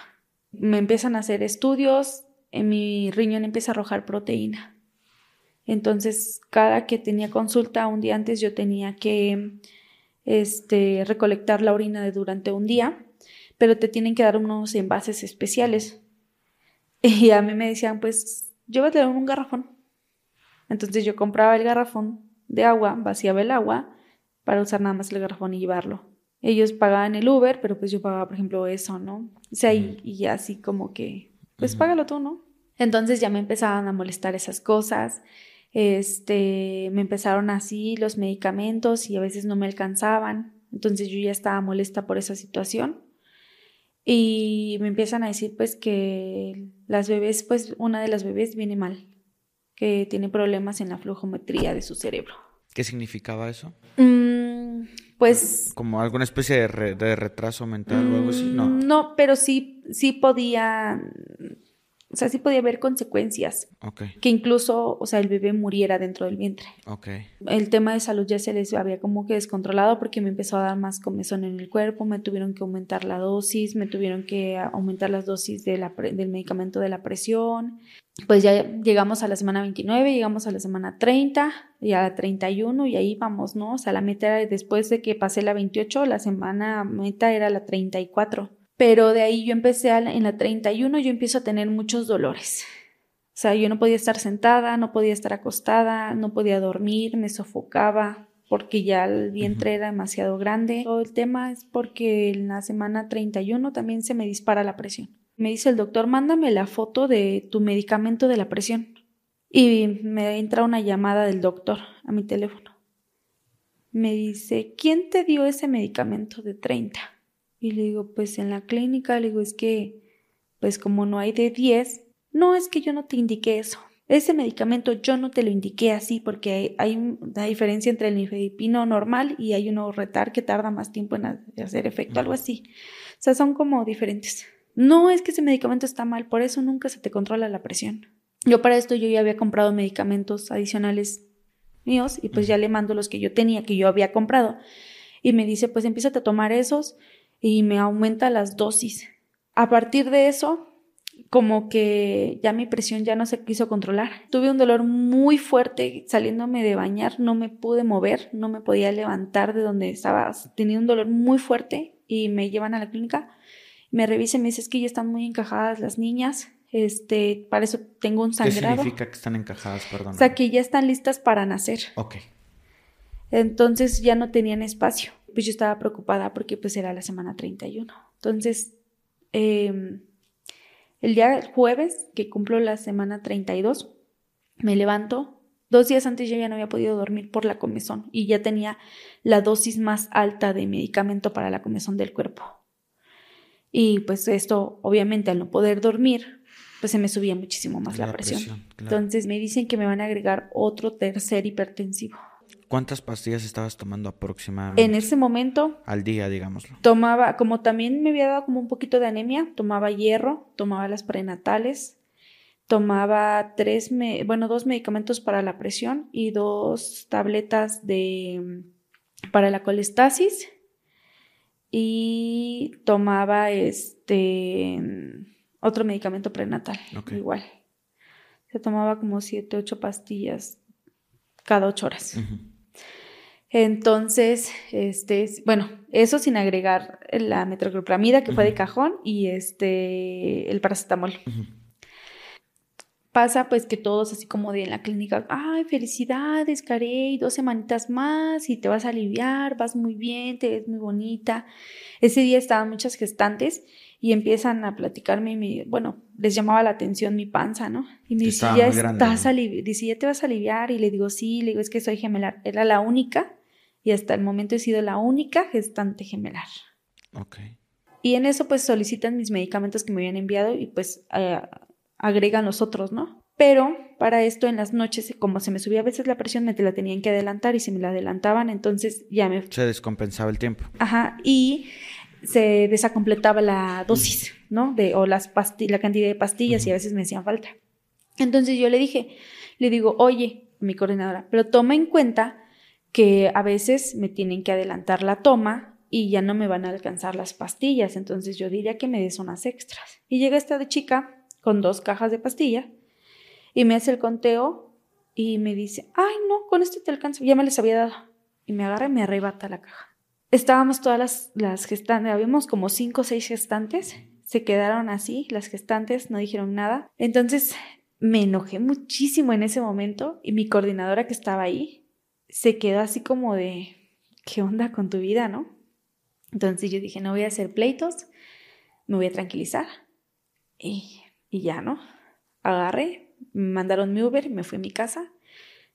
Me empiezan a hacer estudios, en mi riñón empieza a arrojar proteína. Entonces, cada que tenía consulta un día antes, yo tenía que este, recolectar la orina de durante un día, pero te tienen que dar unos envases especiales. Y a mí me decían, pues, llévate un garrafón. Entonces yo compraba el garrafón de agua, vaciaba el agua para usar nada más el garrafón y llevarlo. Ellos pagaban el Uber, pero pues yo pagaba, por ejemplo, eso, ¿no? O sea, y, y así como que, pues págalo tú, ¿no? Entonces ya me empezaban a molestar esas cosas. Este, me empezaron así los medicamentos y a veces no me alcanzaban. Entonces yo ya estaba molesta por esa situación. Y me empiezan a decir pues que las bebés, pues una de las bebés viene mal, que tiene problemas en la flujometría de su cerebro. ¿Qué significaba eso? Mm, pues... ¿Como alguna especie de, re- de retraso mental o algo así? No. mm, No, pero sí, sí podía, o sea, sí podía haber consecuencias, Ok, que incluso, o sea, el bebé muriera dentro del vientre. ok. El tema de salud ya se les había como que descontrolado porque me empezó a dar más comezón en el cuerpo, me tuvieron que aumentar la dosis, me tuvieron que aumentar las dosis de la del medicamento de la presión. Pues ya llegamos a la semana 29, llegamos a la semana 30 y a la 31 y ahí vamos, ¿no? O sea, la meta era después de que pasé la 28, la semana meta era la 34. Pero de ahí yo empecé a la- en la 31, yo empiezo a tener muchos dolores. O sea, yo no podía estar sentada, no podía estar acostada, no podía dormir, me sofocaba porque ya el vientre era demasiado grande. Todo el tema es porque en la semana 31 también se me dispara la presión. Me dice el doctor, mándame la foto de tu medicamento de la presión. Y me entra una llamada del doctor a mi teléfono. Me dice, ¿quién te dio ese medicamento de 30? Y le digo, pues en la clínica, le digo, es que, pues como no hay de 10, no es que yo no te indiqué eso. Ese medicamento yo no te lo indiqué así porque hay, hay una diferencia entre el nifedipino normal y hay uno retar que tarda más tiempo en ha- hacer efecto, algo así. O sea, son como diferentes. No es que ese medicamento está mal, por eso nunca se te controla la presión. Yo para esto yo ya había comprado medicamentos adicionales míos y pues ya le mando los que yo tenía, que yo había comprado. Y me dice, pues empieza a tomar esos y me aumenta las dosis. A partir de eso, como que ya mi presión ya no se quiso controlar. Tuve un dolor muy fuerte saliéndome de bañar, no me pude mover, no me podía levantar de donde estaba, tenía un dolor muy fuerte y me llevan a la clínica. Me revisan, me dice, es que ya están muy encajadas las niñas, este, para eso tengo un ¿Qué sangrado. significa que están encajadas? Perdón. O sea, que ya están listas para nacer. Ok. Entonces ya no tenían espacio. Pues yo estaba preocupada porque pues era la semana 31. Entonces, eh, el día jueves, que cumplo la semana 32, me levanto. Dos días antes yo ya no había podido dormir por la comezón y ya tenía la dosis más alta de medicamento para la comezón del cuerpo. Y pues esto, obviamente, al no poder dormir, pues se me subía muchísimo más la, La presión. presión, claro. Entonces me dicen que me van a agregar otro tercer hipertensivo. ¿Cuántas pastillas estabas tomando aproximadamente? En ese momento Al día, digámoslo. tomaba, como también me había dado como un poquito de anemia, tomaba hierro, tomaba las prenatales, tomaba tres, me- bueno, dos medicamentos para la presión y dos tabletas de para la colestasis y tomaba este otro medicamento prenatal, Ok. igual. Se tomaba como siete, ocho pastillas cada ocho horas. Ujú. Entonces, este, es- bueno, eso sin agregar la metroclopramida que fue de cajón y este, el paracetamol. Pasa pues que todos así como de en la clínica, ay, felicidades, Carey, dos semanitas más y te vas a aliviar, vas muy bien, te ves muy bonita. Ese día estaban muchas gestantes y empiezan a platicarme y me, bueno, les llamaba la atención mi panza, ¿no? Y me dice, ya muy grande, estás ¿no? alivi- dice, ya te vas a aliviar y le digo, sí, le digo, es que soy gemelar. Era la única y hasta el momento he sido la única gestante gemelar. Ok. Y en eso pues solicitan mis medicamentos que me habían enviado y pues eh, agregan los otros, ¿no? Pero para esto en las noches, como se me subía a veces la presión, me la tenían que adelantar y si me la adelantaban, entonces ya me... Se descompensaba el tiempo. Ajá, y se desacompletaba la dosis, ¿no? De, o las la cantidad de pastillas y a veces me hacían falta. Entonces yo le dije, le digo, oye, mi coordinadora, pero toma en cuenta que a veces me tienen que adelantar la toma y ya no me van a alcanzar las pastillas, entonces yo diría que me des unas extras. Y llega esta chica con dos cajas de pastillas y me hace el conteo y me dice, ay no, con este te alcanza, ya me les había dado. Y me agarra y me arrebata la caja. Estábamos todas las, las gestantes, habíamos como cinco o seis gestantes, se quedaron así, las gestantes no dijeron nada. Entonces me enojé muchísimo en ese momento y mi coordinadora que estaba ahí se quedó así como de, ¿qué onda con tu vida, no? Entonces yo dije, no voy a hacer pleitos, me voy a tranquilizar. Y, y ya, ¿no? Agarré, me mandaron mi Uber, me fui a mi casa,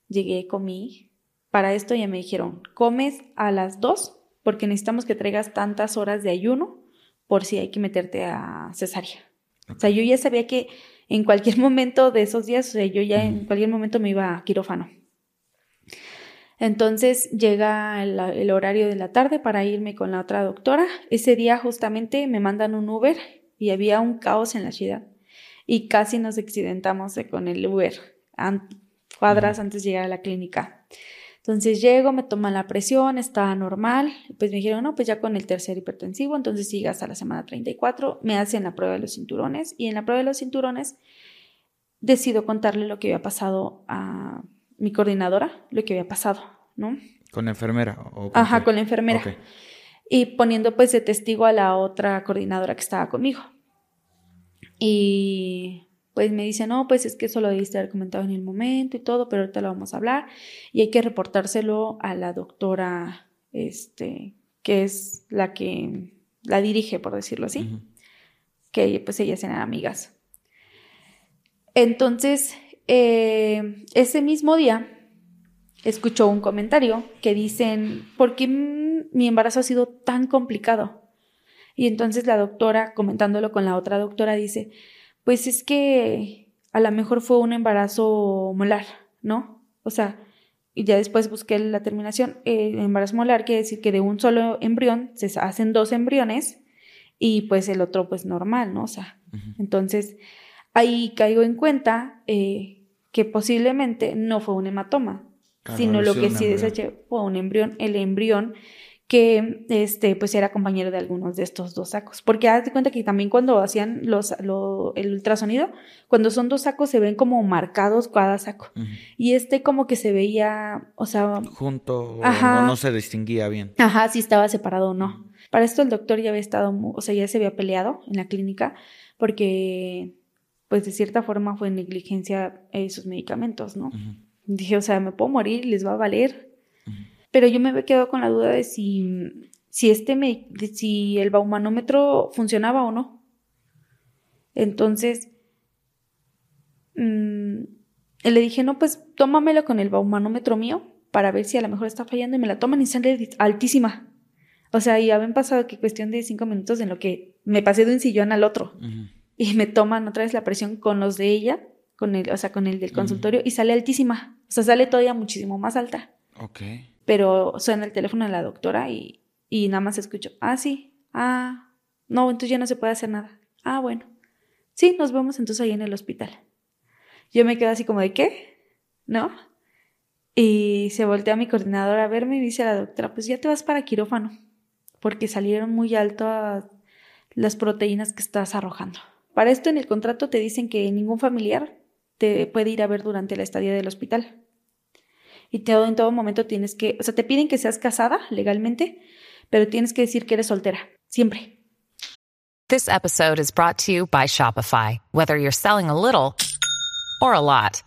llegué, comí. Para esto ya me dijeron, comes a las 2 porque necesitamos que traigas tantas horas de ayuno por si hay que meterte a cesárea. O sea, yo ya sabía que en cualquier momento de esos días, o sea, yo ya en cualquier momento me iba a quirófano. Entonces llega el, el, horario de la tarde para irme con la otra doctora. Ese día justamente me mandan un Uber y había un caos en la ciudad y casi nos accidentamos con el Uber cuadras antes de llegar a la clínica. Entonces llego, me toman la presión, estaba normal, pues me dijeron, no, pues ya con el tercer hipertensivo, entonces sigue hasta la semana 34, me hacen la prueba de los cinturones y en la prueba de los cinturones decido contarle lo que había pasado a mi coordinadora, lo que había pasado, ¿no? ¿Con la enfermera? O con Ajá, con la enfermera. Y poniendo pues de testigo a la otra coordinadora que estaba conmigo. Y pues me dice, no, pues es que eso lo debiste haber comentado en el momento y todo, pero ahorita lo vamos a hablar. Y hay que reportárselo a la doctora, este, que es la que la dirige, por decirlo así. Que pues ellas eran amigas. Entonces, eh, ese mismo día, escuchó un comentario que dicen, ¿por qué mi embarazo ha sido tan complicado? Y entonces la doctora, comentándolo con la otra doctora, dice, pues es que a lo mejor fue un embarazo molar, ¿no? O sea, y ya después busqué la terminación, el embarazo molar quiere decir que de un solo embrión se hacen dos embriones y pues el otro pues normal, ¿no? O sea, entonces ahí caigo en cuenta eh, que posiblemente no fue un hematoma, sino lo que sí deseché fue un embrión, el embrión que este, pues era compañero de algunos de estos dos sacos. Porque haz de cuenta que también cuando hacían los, el ultrasonido, cuando son dos sacos se ven como marcados cada saco. Y este como que se veía, o sea... Junto, o no, se distinguía bien. Ajá, si estaba separado o no. Para esto el doctor ya había estado, o sea, ya se había peleado en la clínica porque, pues de cierta forma fue negligencia de sus medicamentos, ¿no? Dije, o sea, me puedo morir, les va a valer pero yo me había quedado con la duda de si, si, este me, si el baumanómetro funcionaba o no. Entonces, mmm, le dije, no, pues tómamelo con el baumanómetro mío para ver si a lo mejor está fallando y me la toman y sale altísima. O sea, y habían pasado que cuestión de cinco minutos en lo que me pasé de un sillón al otro y me toman otra vez la presión con los de ella, con el, o sea, con el del consultorio y sale altísima. O sea, sale todavía muchísimo más alta. Ok pero suena el teléfono de la doctora y, y nada más escucho, ah, sí, ah, no, entonces ya no se puede hacer nada. Ah, bueno. Sí, nos vemos entonces ahí en el hospital. Yo me quedo así como de, ¿qué? ¿No? Y se voltea a mi coordinadora a verme y dice a la doctora, pues ya te vas para quirófano, porque salieron muy altas las proteínas que estás arrojando. Para esto en el contrato te dicen que ningún familiar te puede ir a ver durante la estadía del hospital y todo, en todo momento tienes que, o sea, te piden que seas casada legalmente, pero tienes que decir que eres soltera, siempre. This episode is brought to you by Shopify. Whether you're selling a little or a lot,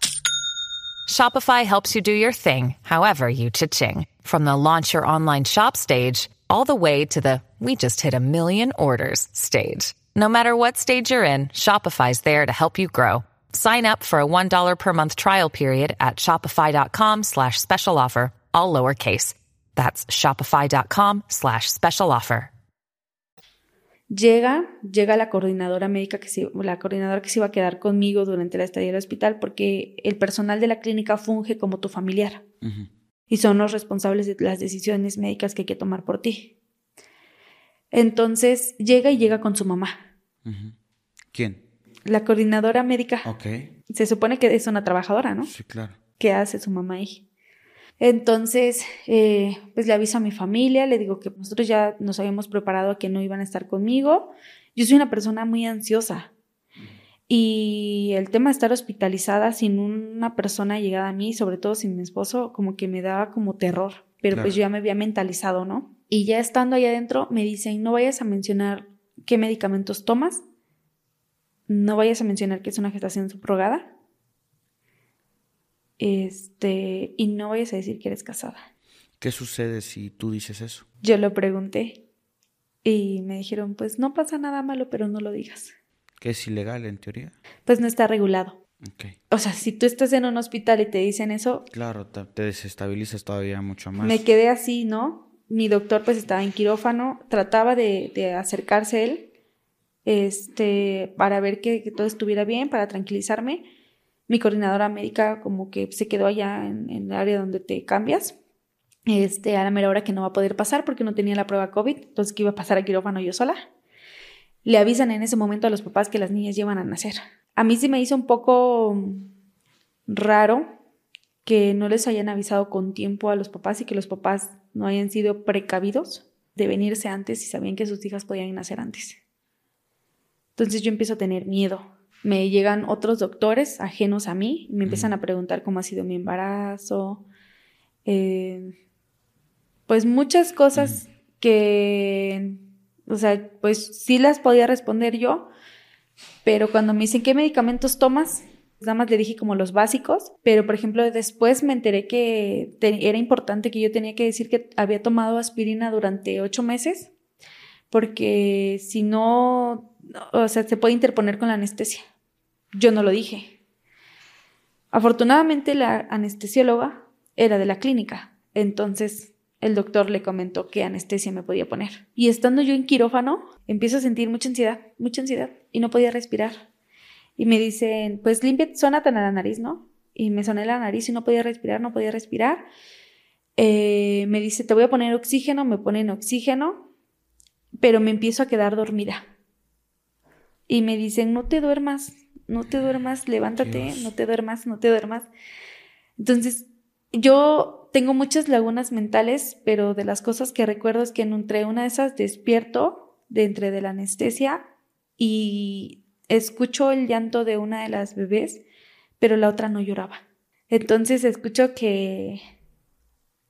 Shopify helps you do your thing, however you cha-ching. From the launch your online shop stage, all the way to the we just hit a million orders stage. No matter what stage you're in, Shopify's there to help you grow. Sign up for a $1 per month trial period at shopify.com slash special offer, all lowercase. That's shopify.com slash special offer. Llega, llega la coordinadora médica que se, la coordinadora que se iba a quedar conmigo durante la estadía del hospital porque el personal de la clínica funge como tu familiar uh -huh. y son los responsables de las decisiones médicas que hay que tomar por ti. Entonces llega y llega con su mamá. Uh -huh. ¿Quién? la coordinadora médica. Ok. Se supone que es una trabajadora, ¿no? Sí, claro. ¿Qué hace su mamá ahí? Entonces, eh, pues le aviso a mi familia, le digo que nosotros ya nos habíamos preparado a que no iban a estar conmigo. Yo soy una persona muy ansiosa. Y el tema de estar hospitalizada sin una persona llegada a mí, sobre todo sin mi esposo, como que me daba como terror. Pero claro. pues yo ya me había mentalizado, ¿no? Y ya estando ahí adentro, me dicen, no vayas a mencionar qué medicamentos tomas no vayas a mencionar que es una gestación subrogada. Este, y no vayas a decir que eres casada. ¿Qué sucede si tú dices eso? Yo lo pregunté y me dijeron, pues no pasa nada malo, pero no lo digas. ¿Que es ilegal en teoría? Pues no está regulado. Ok. O sea, si tú estás en un hospital y te dicen eso, Claro, te te desestabilizas todavía mucho más. me quedé así, ¿no? Mi doctor pues estaba en quirófano, trataba de, de acercarse a él, este, para ver que, todo estuviera bien, para tranquilizarme. Mi coordinadora médica como que se quedó allá en, en el área donde te cambias. Este, a la mera hora que no va a poder pasar porque no tenía la prueba COVID, entonces que iba a pasar a quirófano yo sola. Le avisan en ese momento a los papás que las niñas llevan a nacer. A mí sí me hizo un poco raro que no les hayan avisado con tiempo a los papás y que los papás no hayan sido precavidos de venirse antes y sabían que sus hijas podían nacer antes. Entonces yo empiezo a tener miedo. Me llegan otros doctores ajenos a mí y me empiezan a preguntar cómo ha sido mi embarazo. eh, pues muchas cosas que, o sea, pues sí las podía responder yo, pero cuando me dicen qué medicamentos tomas, nada más le dije como los básicos, pero por ejemplo después me enteré que era importante que yo tenía que decir que había tomado aspirina durante ocho meses, porque si no, o sea, se puede interponer con la anestesia. Yo no lo dije. Afortunadamente la anestesióloga era de la clínica, entonces el doctor le comentó qué anestesia me podía poner. Y estando yo en quirófano, empiezo a sentir mucha ansiedad, mucha ansiedad, y no podía respirar. Y me dicen, pues limpia, sónate la nariz, ¿no? Y me soné la nariz y no podía respirar, no podía respirar. Eh, me dice, te voy a poner oxígeno, me ponen oxígeno, pero me empiezo a quedar dormida. Y me dicen, no te duermas, no te duermas, levántate, Dios. no te duermas, no te duermas. Entonces, yo tengo muchas lagunas mentales, pero de las cosas que recuerdo es que en- entre una de esas despierto de entre de la anestesia y escucho el llanto de una de las bebés, pero la otra no lloraba. Entonces escucho que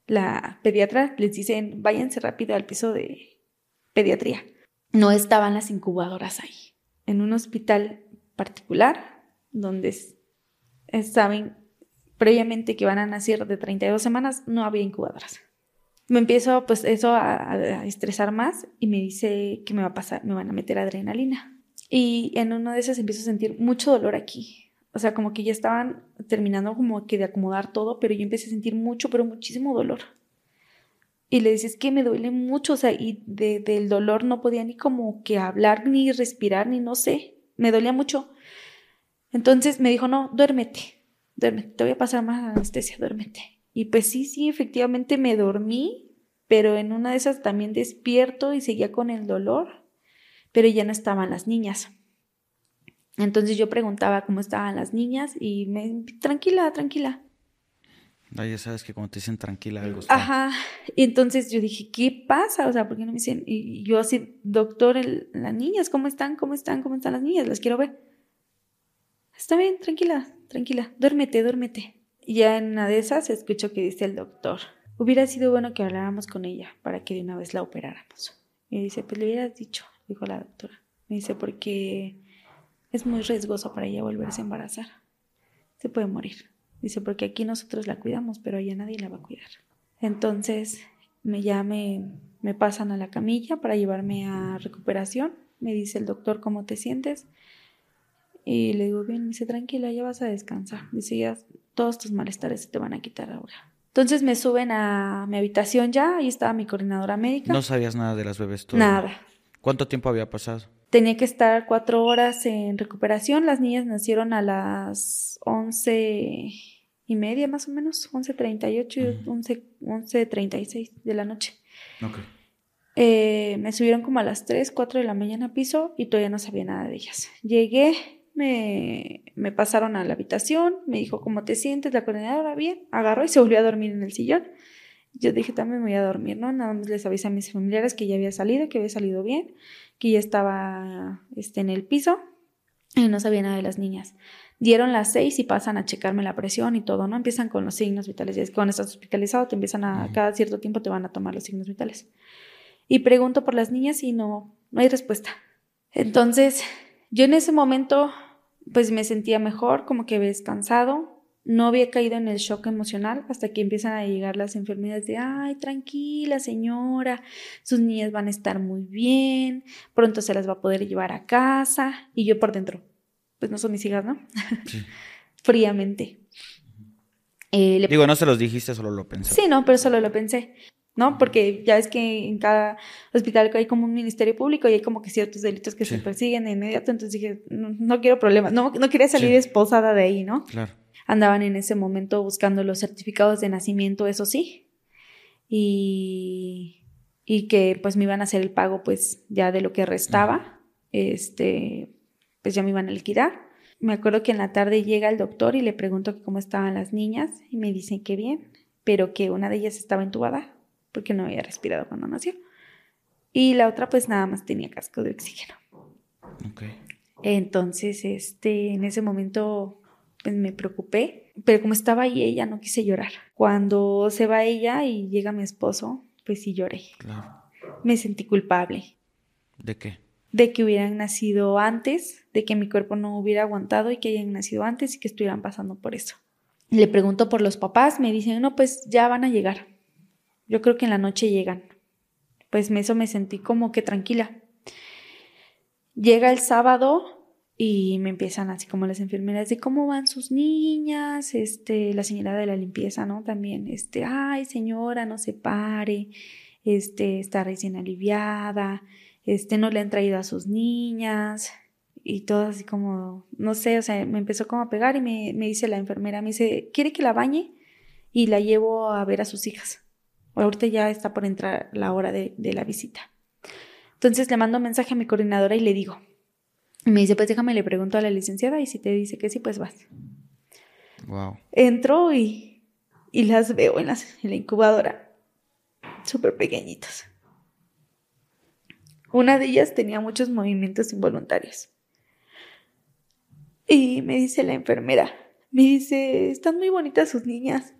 la pediatra les dicen, váyanse rápido al piso de pediatría. No estaban las incubadoras ahí. En un hospital particular, donde saben previamente que van a nacer de 32 semanas, no había incubadoras. Me empiezo pues eso a, a estresar más y me dice que me va a pasar, me van a meter adrenalina. Y en uno de esos empiezo a sentir mucho dolor aquí. O sea, como que ya estaban terminando como que de acomodar todo, pero yo empecé a sentir mucho, pero muchísimo dolor. Y le dices que me duele mucho, o sea, y de- del dolor no podía ni como que hablar, ni respirar, ni no sé, me dolía mucho. Entonces me dijo, no, duérmete, duérmete, te voy a pasar más anestesia, duérmete. Y pues sí, sí, efectivamente me dormí, pero en una de esas también despierto y seguía con el dolor, pero ya no estaban las niñas. Entonces yo preguntaba cómo estaban las niñas y me, tranquila, tranquila. Ah, ya sabes que cuando te dicen tranquila algo está. Ajá. Y entonces yo dije, ¿qué pasa? O sea, ¿por qué no me dicen? Y y yo así, doctor, el- las niñas, ¿cómo están? ¿Cómo están? ¿Cómo están las niñas? Las quiero ver. Está bien, tranquila, tranquila. Duérmete, duérmete. Y ya en una de esas escucho que dice el doctor, hubiera sido bueno que habláramos con ella para que de una vez la operáramos. Y dice, pues le hubieras dicho, dijo la doctora. Me dice, porque es muy riesgoso para ella volverse a embarazar. Se puede morir. Dice, porque aquí nosotros la cuidamos, pero allá nadie la va a cuidar. Entonces, me ya me, me pasan a la camilla para llevarme a recuperación. Me dice el doctor, ¿cómo te sientes? Y le digo, bien, me dice, tranquila, ya vas a descansar. Dice, ya todos tus malestares se te van a quitar ahora. Entonces me suben a mi habitación ya, ahí estaba mi coordinadora médica. No sabías nada de las bebés todavía. Nada. ¿Cuánto tiempo había pasado? Tenía que estar cuatro horas en recuperación. Las niñas nacieron a las once y media más o menos, once treinta y ocho y once, once treinta y seis de la noche. Ok. Eh, me subieron como a las 3, 4 de la mañana a piso y todavía no sabía nada de ellas. Llegué, me, me pasaron a la habitación, me dijo, ¿cómo te sientes? La coordinadora, bien, agarró y se volvió a dormir en el sillón. Yo dije, también me voy a dormir, ¿no? Nada más les avisé a mis familiares que ya había salido, que había salido bien, que ya estaba este, en el piso y no sabía nada de las niñas. Dieron las seis y pasan a checarme la presión y todo, ¿no? Empiezan con los signos vitales. Y es que cuando estás hospitalizado, te empiezan a, cada cierto tiempo te van a tomar los signos vitales. Y pregunto por las niñas y no, no hay respuesta. Entonces, Yo en ese momento, pues me sentía mejor, como que había descansado. No había caído en el shock emocional hasta que empiezan a llegar las enfermedades de, ay, tranquila señora, sus niñas van a estar muy bien, pronto se las va a poder llevar a casa. Y yo por dentro, pues no son mis hijas, ¿no? Sí. Fríamente. Eh, le- Digo, no se los dijiste, solo lo pensé. Sí, no, pero solo lo pensé, ¿no? Porque ya es que en cada hospital hay como un ministerio público y hay como que ciertos delitos que Sí. se persiguen de inmediato, entonces dije, no, no quiero problemas, no, no quería salir Sí. esposada de ahí, ¿no? Claro. Andaban en ese momento buscando los certificados de nacimiento, eso sí, y, y que pues me iban a hacer el pago pues ya de lo que restaba, este, pues ya me iban a liquidar. Me acuerdo que en la tarde llega el doctor y le pregunto que cómo estaban las niñas y me dicen que bien, pero que una de ellas estaba entubada porque no había respirado cuando nació. Y la otra pues nada más tenía casco de oxígeno. Ok. Entonces, este, en ese momento pues, me preocupé, pero como estaba ahí ella, no quise llorar. Cuando se va ella y llega mi esposo, pues sí lloré. Claro. Me sentí culpable ¿De qué? de que hubieran nacido antes, de que mi cuerpo no hubiera aguantado y que hayan nacido antes y que estuvieran pasando por eso. Le pregunto por los papás, me dicen, no, pues ya van a llegar. Yo creo que en la noche llegan. Pues eso me sentí como que tranquila. Llega el sábado y me empiezan así como las enfermeras de cómo van sus niñas, este, la señora de la limpieza, ¿no? También, este, ay, señora, no se pare, este, está recién aliviada, este, no le han traído a sus niñas y todo así como, no sé, o sea, me empezó como a pegar y me, me dice la enfermera, me dice, ¿quiere que la bañe? Y la llevo a ver a sus hijas. Ahorita ya está por entrar la hora de, de la visita. Entonces le mando un mensaje a mi coordinadora y le digo, me dice, pues déjame, le pregunto a la licenciada y si te dice que sí, pues vas. Wow. Entro y, y las veo en, las- en la incubadora, súper pequeñitas. Una de ellas tenía muchos movimientos involuntarios. Y me dice la enfermera, me dice, están muy bonitas sus niñas.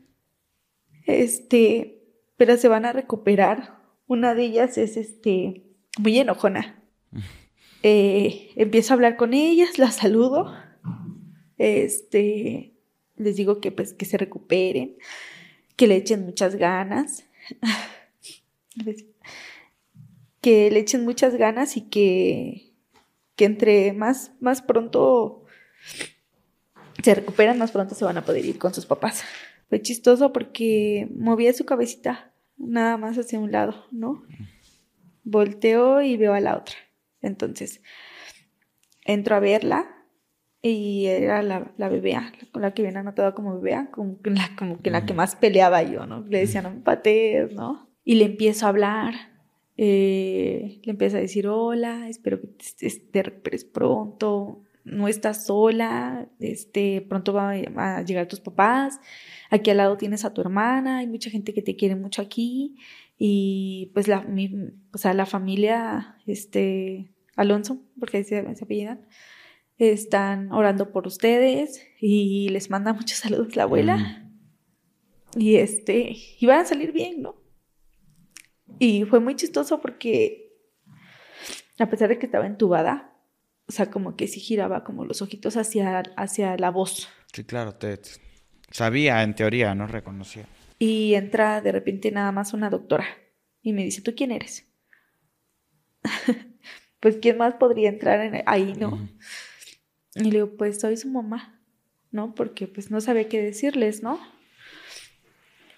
Este, pero se van a recuperar. Una de ellas es este, muy enojona. Eh, empiezo a hablar con ellas, las saludo. Este, les digo que pues que se recuperen, que le echen muchas ganas. que le echen muchas ganas y que, que entre más, más pronto se recuperan, más pronto se van a poder ir con sus papás. Fue chistoso porque movía su cabecita nada más hacia un lado, ¿no? Volteo y veo a la otra. Entonces, entro a verla y era la, la bebé, con la que viene anotada como bebé, como que la, como que la que más peleaba yo, ¿no? Le decía, no me patees, ¿no? Y le empiezo a hablar, eh, le empiezo a decir, hola, espero que te, te recuperes pronto, no estás sola, este, pronto van a llegar tus papás, aquí al lado tienes a tu hermana, hay mucha gente que te quiere mucho aquí, y pues la, mi, o sea, la familia, este, Alonso, porque ahí se, se apellidan, están orando por ustedes y les manda muchos saludos la abuela. Y este, y van a salir bien, ¿no? Y fue muy chistoso porque a pesar de que estaba entubada, o sea, como que sí giraba como los ojitos hacia, hacia la voz. Sí, claro, te, sabía en teoría, no reconocía. Y entra de repente nada más una doctora y me dice, ¿tú quién eres? pues, ¿quién más podría entrar en- ahí, no? Y le digo, pues soy su mamá, ¿no? Porque pues no sabía qué decirles, ¿no?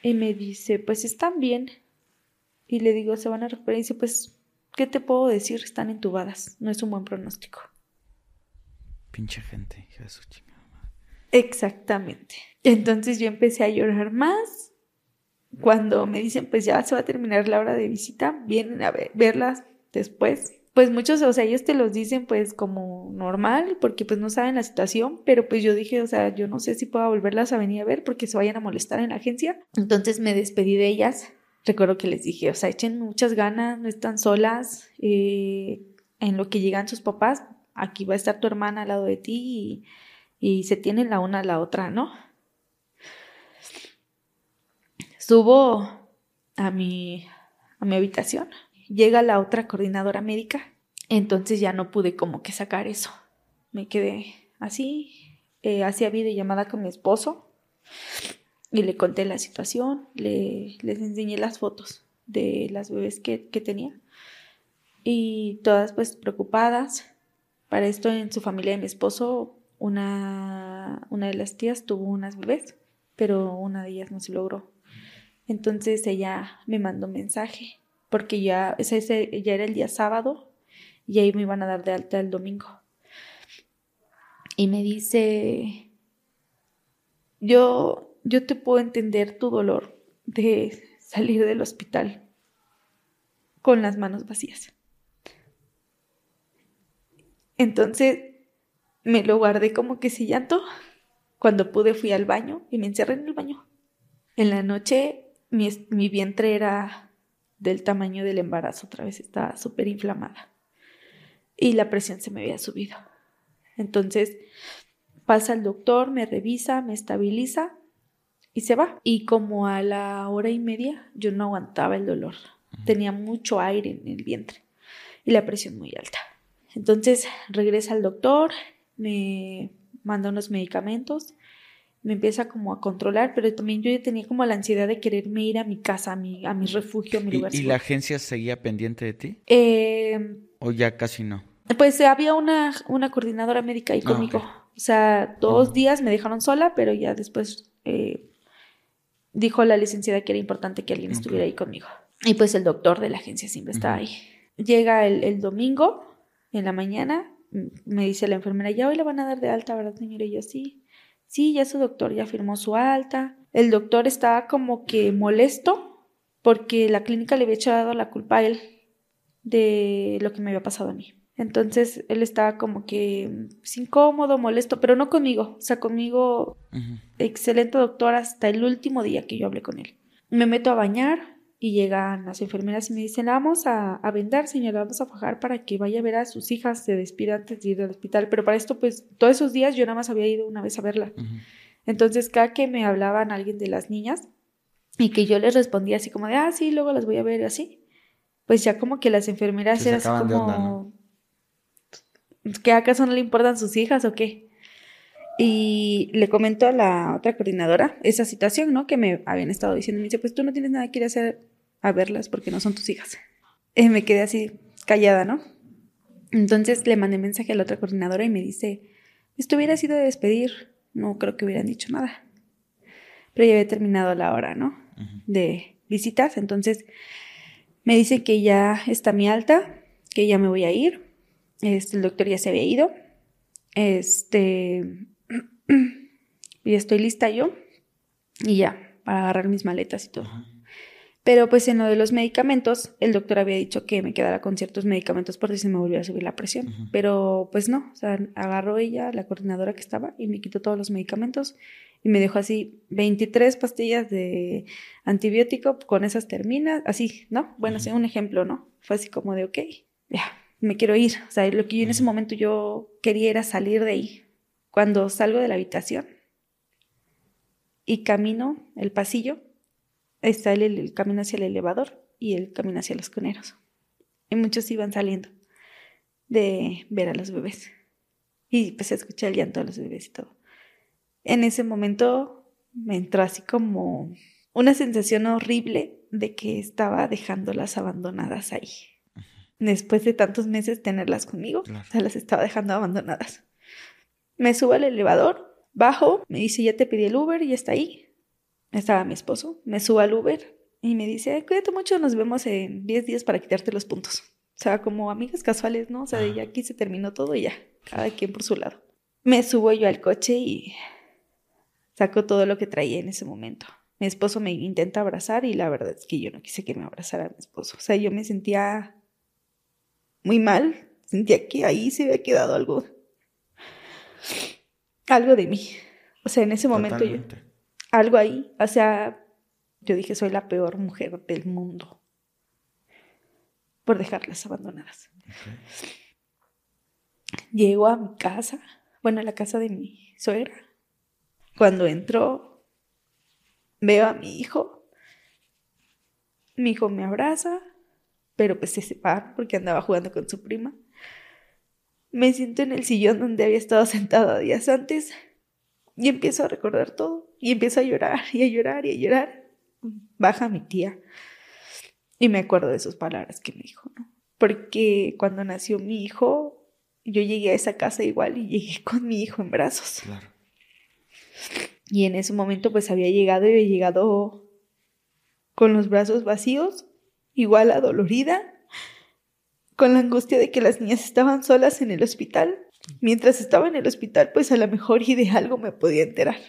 Y me dice, pues están bien. Y le digo, se van a recuperar. Y dice, pues, ¿qué te puedo decir? Están entubadas. No es un buen pronóstico. Pinche gente, hija de su chingada madre. Exactamente. Entonces yo empecé a llorar más. Cuando me dicen, pues ya se va a terminar la hora de visita, vienen a ver- verlas después. Pues muchos, o sea, ellos te los dicen pues como normal, porque pues no saben la situación, pero pues yo dije, o sea, yo no sé si puedo volverlas a venir a ver porque se vayan a molestar en la agencia. Entonces me despedí de ellas. Recuerdo que les dije, o sea, echen muchas ganas, no están solas. eh, en lo que llegan sus papás, aquí va a estar tu hermana al lado de ti y, y se tienen la una a la otra, ¿no? Subo a mi, a mi habitación. Llega la otra coordinadora médica. Entonces ya no pude como que sacar eso. me quedé así, eh, hacía videollamada con mi esposo y le conté la situación, le, les enseñé las fotos de las bebés que, que tenía y todas pues preocupadas. Para esto en su familia de mi esposo, una, una de las tías tuvo unas bebés, pero una de ellas no se logró. Entonces ella me mandó un mensaje, porque ya, ese, ya era el día sábado y ahí me iban a dar de alta el domingo. Y me dice, yo, yo te puedo entender tu dolor de salir del hospital con las manos vacías. Entonces me lo guardé como que ese llanto. Cuando pude fui al baño y me encerré en el baño. En la noche mi, mi vientre era del tamaño del embarazo, otra vez estaba súper inflamada. Y la presión se me había subido. Entonces pasa el doctor, me revisa, me estabiliza y se va. Y como a la hora y media yo no aguantaba el dolor. Tenía mucho aire en el vientre y la presión muy alta. Entonces regresa el doctor, me manda unos medicamentos, me empieza como a controlar, pero también yo ya tenía como la ansiedad de quererme ir a mi casa, a mi, a mi refugio, a mi lugar. ¿Y, y la agencia seguía pendiente de ti? Eh, ¿O ya casi no? pues había una, una coordinadora médica ahí Ah, conmigo. O sea, dos Ujú. días me dejaron sola, pero ya después eh, dijo la licenciada que era importante que alguien estuviera ahí conmigo. Y pues el doctor de la agencia siempre estaba Ujú. ahí. Llega el, el domingo en la mañana, me dice la enfermera, ya hoy le van a dar de alta, ¿verdad, señora? Y yo, sí, sí, ya su doctor ya firmó su alta. El doctor estaba como que molesto porque la clínica le había echado la culpa a él de lo que me había pasado a mí. Entonces él estaba como que pues, incómodo, molesto, pero no conmigo. O sea, conmigo, excelente doctor hasta el último día que yo hablé con él. Me meto a bañar y llegan las enfermeras y me dicen, "La vamos a, a vendar, señora, vamos a fajar para que vaya a ver a sus hijas, se despida antes de ir al hospital. Pero para esto, pues, todos esos días yo nada más había ido una vez a verla. Entonces, cada que me hablaban alguien de las niñas y que yo les respondía así como de, ah, sí, luego las voy a ver así, pues ya como que las enfermeras Se eran así sacaban de como, onda, ¿no? ¿que acaso no le importan sus hijas o qué? Y le comento a la otra coordinadora esa situación, ¿no? Que me habían estado diciendo. Me dice, pues tú no tienes nada que ir a hacer a verlas porque no son tus hijas. Y me quedé así callada, ¿no? Entonces le mandé mensaje a la otra coordinadora y me dice, esto hubiera sido de despedir, no creo que hubieran dicho nada. Pero ya había terminado la hora, ¿no? De visitas, entonces me dice que ya está mi alta, que ya me voy a ir. Este, el doctor ya se había ido. Este, y estoy lista yo. Y ya, para agarrar mis maletas y todo. Pero pues en lo de los medicamentos, el doctor había dicho que me quedara con ciertos medicamentos por si se me volvía a subir la presión. Pero pues no, o sea, agarró ella, la coordinadora que estaba, y me quitó todos los medicamentos y me dejó así 23 pastillas de antibiótico, con esas terminas, así, ¿no? Bueno, Ujú. sí, un ejemplo, ¿no? Fue así como de, ok, ya, me quiero ir. O sea, lo que yo en ese momento yo quería era salir de ahí. Cuando salgo de la habitación y camino el pasillo, está el, el camino hacia el elevador y el camino hacia los coneros. Y muchos iban saliendo de ver a los bebés. Y pues escuché el llanto de los bebés y todo. En ese momento me entró así como una sensación horrible de que estaba dejándolas abandonadas ahí. Después de tantos meses tenerlas conmigo, Claro. o sea, las estaba dejando abandonadas. Me subo al elevador, bajo, me dice, ya te pedí el Uber y ya está ahí. Estaba mi esposo, me subo al Uber y me dice, "Ay, cuídate mucho, nos vemos en 10 días para quitarte los puntos. O sea, como amigas casuales, ¿no? O sea, de ya aquí se terminó todo y ya, cada quien por su lado. Me subo yo al coche y saco todo lo que traía en ese momento. Mi esposo me intenta abrazar y la verdad es que yo no quise que me abrazara mi esposo. O sea, yo me sentía muy mal, sentía que ahí se había quedado algo, algo de mí. O sea, en ese momento yo. Algo ahí, o sea, yo dije, soy la peor mujer del mundo por dejarlas abandonadas. Llego a mi casa, bueno, a la casa de mi suegra. Cuando entró, veo a mi hijo. Mi hijo me abraza, pero pues se separa porque andaba jugando con su prima. Me siento en el sillón donde había estado sentada días antes y empiezo a recordar todo y empiezo a llorar y a llorar y a llorar. Baja mi tía y me acuerdo de sus palabras que me dijo, ¿no? Porque cuando nació mi hijo, yo llegué a esa casa igual y llegué con mi hijo en brazos. Claro. Y en ese momento pues había llegado y había llegado con los brazos vacíos, igual adolorida, con la angustia de que las niñas estaban solas en el hospital. Mientras estaba en el hospital pues a lo mejor y de algo me podía enterar.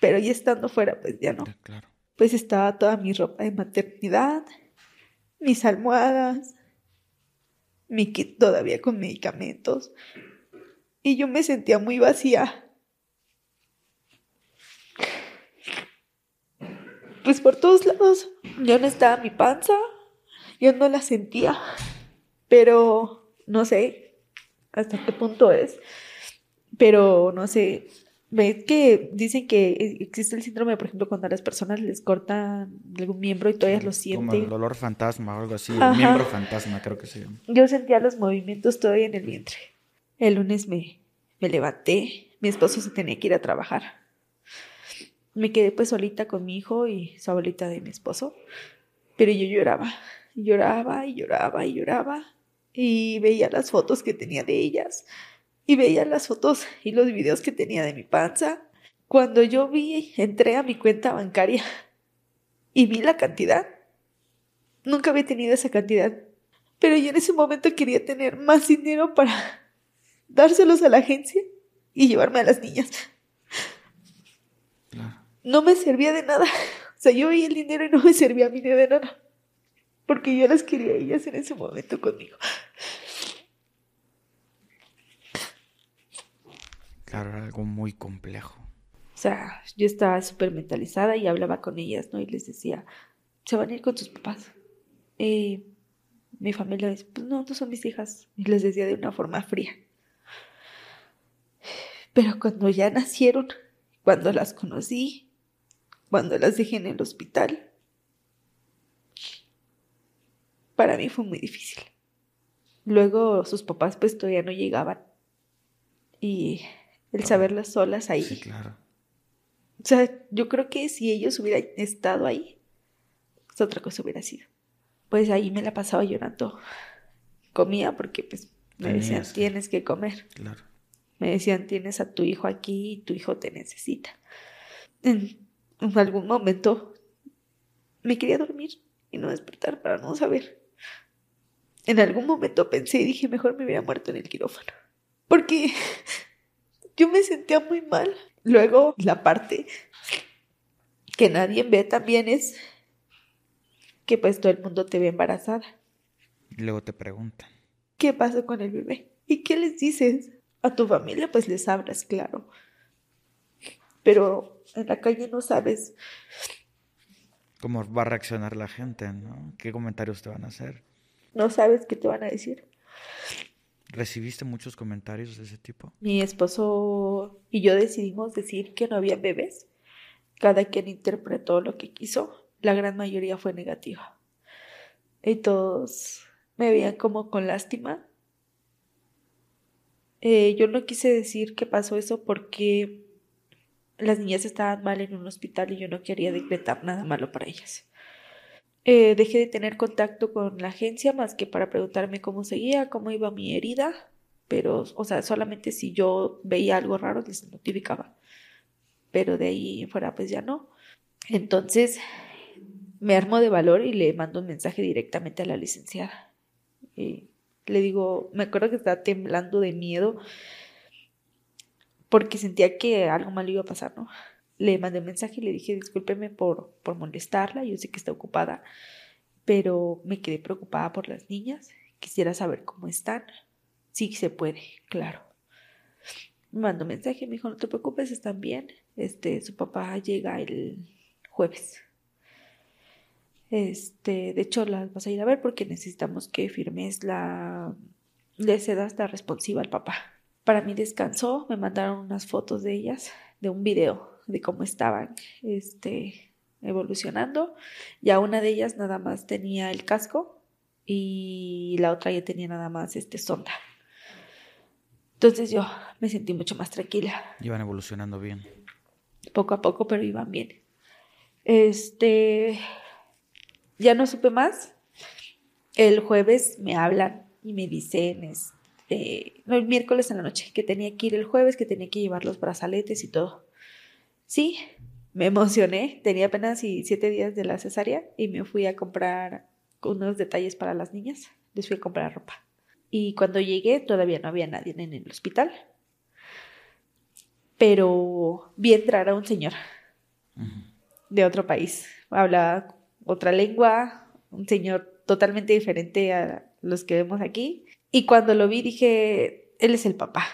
Pero ya estando fuera pues ya no. Claro. Pues estaba toda mi ropa de maternidad, mis almohadas, mi kit todavía con medicamentos. Y yo me sentía muy vacía. Pues por todos lados. Ya no estaba mi panza. Yo no la sentía. Pero no sé hasta qué punto es. Pero no sé. Ves que dicen que existe el síndrome, por ejemplo, cuando a las personas les cortan algún miembro y todavía lo Como sienten. el dolor fantasma o algo así. Ajá. El miembro fantasma, creo que se llama. Yo sentía los movimientos todavía en el vientre. El lunes me, me levanté, mi esposo se tenía que ir a trabajar. Me quedé pues solita con mi hijo y su abuelita de mi esposo, pero yo lloraba, lloraba y lloraba y lloraba y veía las fotos que tenía de ellas y veía las fotos y los videos que tenía de mi panza. Cuando yo vi, entré a mi cuenta bancaria y vi la cantidad. Nunca había tenido esa cantidad. Pero yo en ese momento quería tener más dinero para dárselos a la agencia y llevarme a las niñas. Claro. No me servía de nada. O sea, yo veía el dinero y no me servía a mí de nada. Porque yo las quería ellas en ese momento conmigo. Algo muy complejo. O sea, yo estaba súper mentalizada y hablaba con ellas, ¿no? Y les decía, se van a ir con sus papás. Y mi familia dice, pues no, no son mis hijas. Y les decía de una forma fría. Pero cuando ya nacieron, cuando las conocí, cuando las dejé en el hospital, para mí fue muy difícil. Luego sus papás pues todavía no llegaban. Y el saberlas solas ahí. Sí, claro. O sea, yo creo que si ellos hubieran estado ahí, pues otra cosa hubiera sido. Pues ahí me la pasaba llorando. Comía porque pues me Tenías decían, tienes que comer. Claro. Me decían, tienes a tu hijo aquí y tu hijo te necesita. En, en algún momento me quería dormir y no despertar para no saber. En algún momento pensé y dije, mejor me hubiera muerto en el quirófano. Porque yo me sentía muy mal. Luego, la parte que nadie ve también es que pues todo el mundo te ve embarazada. Y luego te preguntan. ¿Qué pasó con el bebé? ¿Y qué les dices? A tu familia pues les hablas, claro. Pero en la calle no sabes. ¿Cómo va a reaccionar la gente, no? ¿Qué comentarios te van a hacer? No sabes qué te van a decir. ¿Recibiste muchos comentarios de ese tipo? Mi esposo y yo decidimos decir que no había bebés. Cada quien interpretó lo que quiso. La gran mayoría fue negativa. Y todos me veían como con lástima. Eh, yo no quise decir que pasó eso porque las niñas estaban mal en un hospital y yo no quería decretar nada malo para ellas. Eh, dejé de tener contacto con la agencia más que para preguntarme cómo seguía, cómo iba mi herida, pero, o sea, solamente si yo veía algo raro les notificaba. Pero de ahí fuera, pues ya no. Entonces, me armo de valor y le mando un mensaje directamente a la licenciada. Y le digo, me acuerdo que estaba temblando de miedo porque sentía que algo malo iba a pasar, ¿no? Le mandé un mensaje y le dije, discúlpeme por, por molestarla, yo sé que está ocupada, pero me quedé preocupada por las niñas, quisiera saber cómo están. Sí se puede, claro. Me mandó un mensaje, me dijo, no te preocupes, están bien. Este, su papá llega el jueves. Este, de hecho, las vas a ir a ver porque necesitamos que firmes la. le cedas la responsiva al papá. Para mi descanso, me mandaron unas fotos de ellas, de un video de cómo estaban este, evolucionando. Ya una de ellas nada más tenía el casco y la otra ya tenía nada más este sonda. Entonces yo me sentí mucho más tranquila. Iban evolucionando bien. Poco a poco, pero iban bien. Este, ya no supe más. El jueves me hablan y me dicen, este, no, el miércoles en la noche, que tenía que ir el jueves, que tenía que llevar los brazaletes y todo. Sí, me emocioné. Tenía apenas siete días de la cesárea y me fui a comprar unos detalles para las niñas. Les fui a comprar ropa. Y cuando llegué todavía no había nadie en el hospital. Pero vi entrar a un señor de otro país. Hablaba otra lengua, un señor totalmente diferente a los que vemos aquí. Y cuando lo vi dije, él es el papá.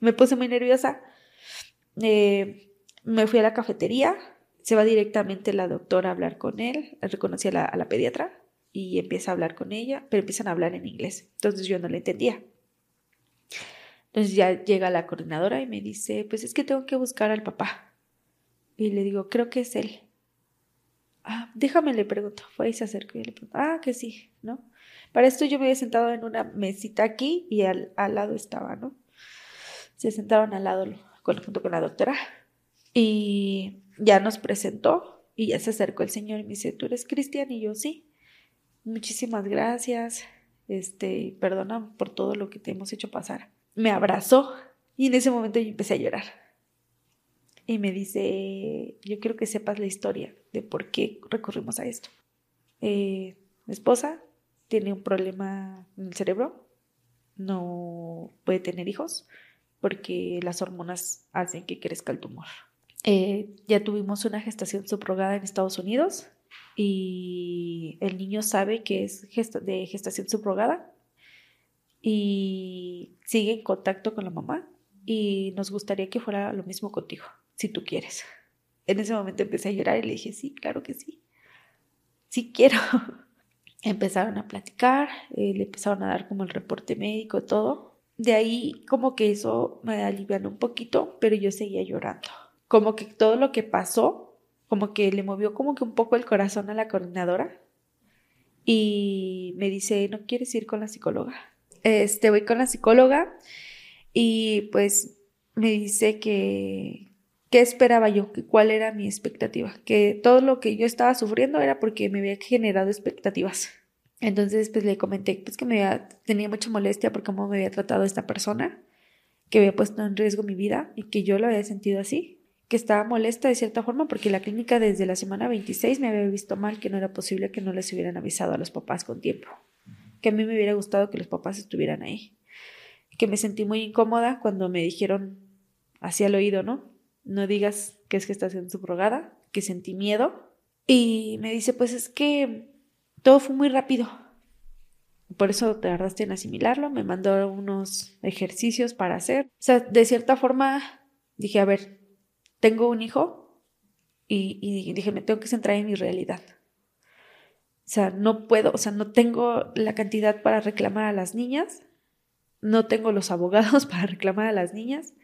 Me puse muy nerviosa. Eh, me fui a la cafetería. Se va directamente la doctora a hablar con él. Reconocí a la, pediatra y empieza a hablar con ella, pero empiezan a hablar en inglés. Entonces yo no le entendía. Entonces ya llega la coordinadora y me dice, pues es que tengo que buscar al papá. Y le digo, creo que es él. Ah, déjame, le pregunto. Fue y se acercó y le pregunto, ah, que sí, ¿no? Para esto yo me había sentado en una mesita aquí y al, al lado estaba, ¿no? Se sentaron al lado junto con la doctora y ya nos presentó y ya se acercó el señor y me dice, ¿tú eres Cristian? Y yo, sí. Muchísimas gracias. Este, perdona por todo lo que te hemos hecho pasar. Me abrazó y en ese momento yo empecé a llorar y me dice, yo quiero que sepas la historia de por qué recurrimos a esto. Eh, mi esposa tiene un problema en el cerebro, no puede tener hijos porque las hormonas hacen que crezca el tumor. Eh, ya tuvimos una gestación subrogada en Estados Unidos y el niño sabe que es de gestación subrogada y sigue en contacto con la mamá y nos gustaría que fuera lo mismo contigo si tú quieres. En ese momento empecé a llorar y le dije, sí, claro que sí, sí quiero. Empezaron a platicar, eh, le empezaron a dar como el reporte médico, todo. De ahí como que eso me alivianó un poquito, pero yo seguía llorando. Como que todo lo que pasó, como que le movió como que un poco el corazón a la coordinadora y me dice, ¿no quieres ir con la psicóloga? Este, voy con la psicóloga y pues me dice que, ¿Qué esperaba yo? ¿Cuál era mi expectativa? Que todo lo que yo estaba sufriendo era porque me había generado expectativas. Entonces, pues le comenté pues, que me había, tenía mucha molestia por cómo me había tratado esta persona, que había puesto en riesgo mi vida y que yo lo había sentido así, que estaba molesta de cierta forma porque la clínica desde la semana 26 me había visto mal, que no era posible que no les hubieran avisado a los papás con tiempo, que a mí me hubiera gustado que los papás estuvieran ahí, que me sentí muy incómoda cuando me dijeron así al oído, ¿no? no digas que es gestación subrogada, que sentí miedo. Y me dice, pues es que todo fue muy rápido. Por eso te tardaste en asimilarlo. Me mandó unos ejercicios para hacer. O sea, de cierta forma dije, a ver, tengo un hijo y, y dije, me tengo que centrar en mi realidad. O sea, no puedo, o sea, no tengo la cantidad para reclamar a las niñas, no tengo los abogados para reclamar a las niñas,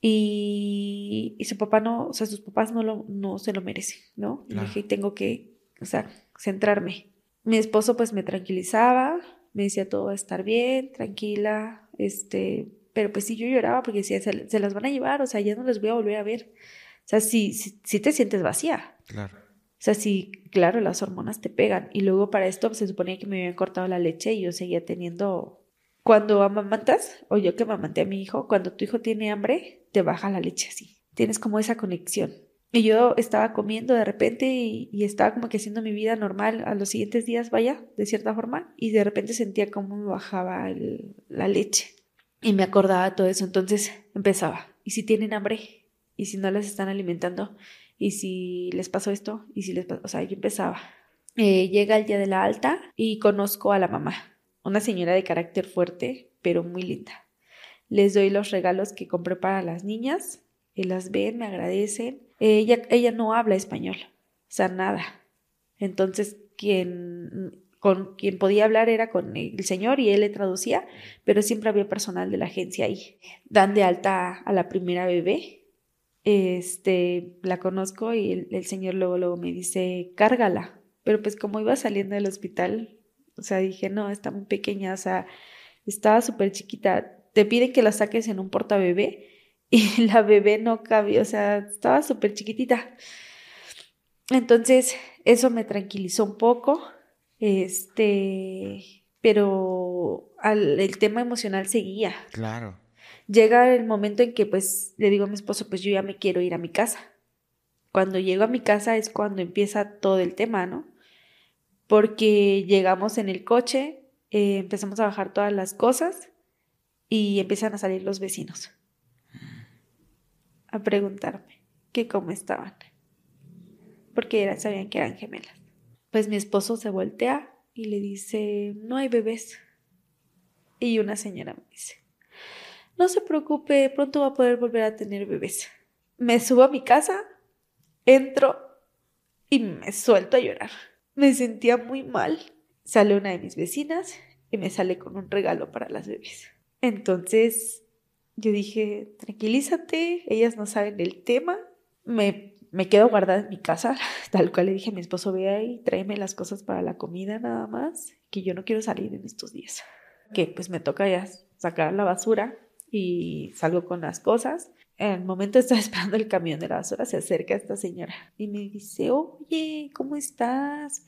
y, y, su papá no, o sea, sus papás no, lo, no se lo merecen, ¿no? Y dije, tengo que, o sea, centrarme. Mi esposo pues me tranquilizaba, me decía todo va a estar bien, tranquila, este, pero pues sí yo lloraba porque decía, se, se, las van a llevar, o sea, ya no les voy a volver a ver. O sea, si, si, si te sientes vacía. Claro. O sea, sí, claro, las hormonas te pegan. Y luego para esto pues, se suponía que me habían cortado la leche y yo seguía teniendo cuando amamantas, o yo que amamanté a mi hijo, cuando tu hijo tiene hambre, te baja la leche así. Tienes como esa conexión. Y yo estaba comiendo de repente y, estaba como que haciendo mi vida normal a los siguientes días, vaya, de cierta forma, y de repente sentía como me bajaba la leche. Y me acordaba todo eso, entonces empezaba. ¿Y si tienen hambre? ¿Y si no les están alimentando? ¿Y si les pasó esto? ¿Y si les pasó? O sea, yo empezaba. Eh, llega el día de la alta y conozco a la mamá una señora de carácter fuerte, pero muy linda. Les doy los regalos que compré para las niñas, y las ven, me agradecen. Ella, no habla español, o sea, nada. Entonces, quien, con quien podía hablar era con el señor y él le traducía, pero siempre había personal de la agencia ahí. Dan de alta a la primera bebé. Este, la conozco y el, el señor luego, luego me dice, cárgala. Pero pues como iba saliendo del hospital, o sea, dije, no, está muy pequeña, o sea, Estaba súper chiquita. Te piden que la saques en un portabebé y la bebé no cabía, o sea, estaba súper chiquitita. Entonces, eso me tranquilizó un poco, este, pero el tema emocional seguía. Claro. Llega el momento en que pues le digo a mi esposo, pues yo ya me quiero ir a mi casa. Cuando llego a mi casa es cuando empieza todo el tema, ¿no? Porque llegamos en el coche, eh, empezamos a bajar todas las cosas y empiezan a salir los vecinos a preguntarme que cómo estaban, porque sabían que eran gemelas. Pues mi esposo se voltea y le dice, no hay bebés. Y una señora me dice, no se preocupe, pronto va a poder volver a tener bebés. Me subo a mi casa, entro y me suelto a llorar. Me sentía muy mal. Sale una de mis vecinas y me sale con un regalo para las bebés. Entonces yo dije, tranquilízate, ellas no saben del tema. Me, me quedo guardada en mi casa, tal cual le dije a mi esposo, ve ahí, tráeme las cosas para la comida nada más, que yo no quiero salir en estos días. Que pues me toca ya sacar la basura y salgo con las cosas. En el momento estaba esperando el camión de la basura, se acerca esta señora y me dice, oye, ¿cómo estás?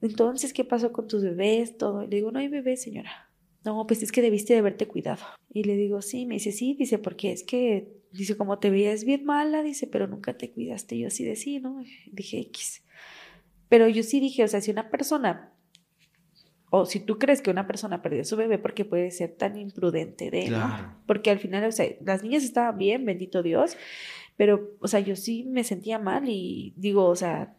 Entonces, ¿qué pasó con tus bebés? Todo. le digo, no hay bebés, señora no, pues es que debiste de haberte cuidado. Y le digo, sí, me dice, sí, dice, porque es que, dice, como te veías bien mala, dice, pero nunca te cuidaste. yo así de sí, ¿no? Dije, X. Pero yo sí dije, o sea, si una persona, o si tú crees que una persona perdió a su bebé, porque puede ser tan imprudente de él, ¿no? Porque al final, o sea, las niñas estaban bien, bendito Dios, pero, o sea, yo sí me sentía mal y digo, o sea,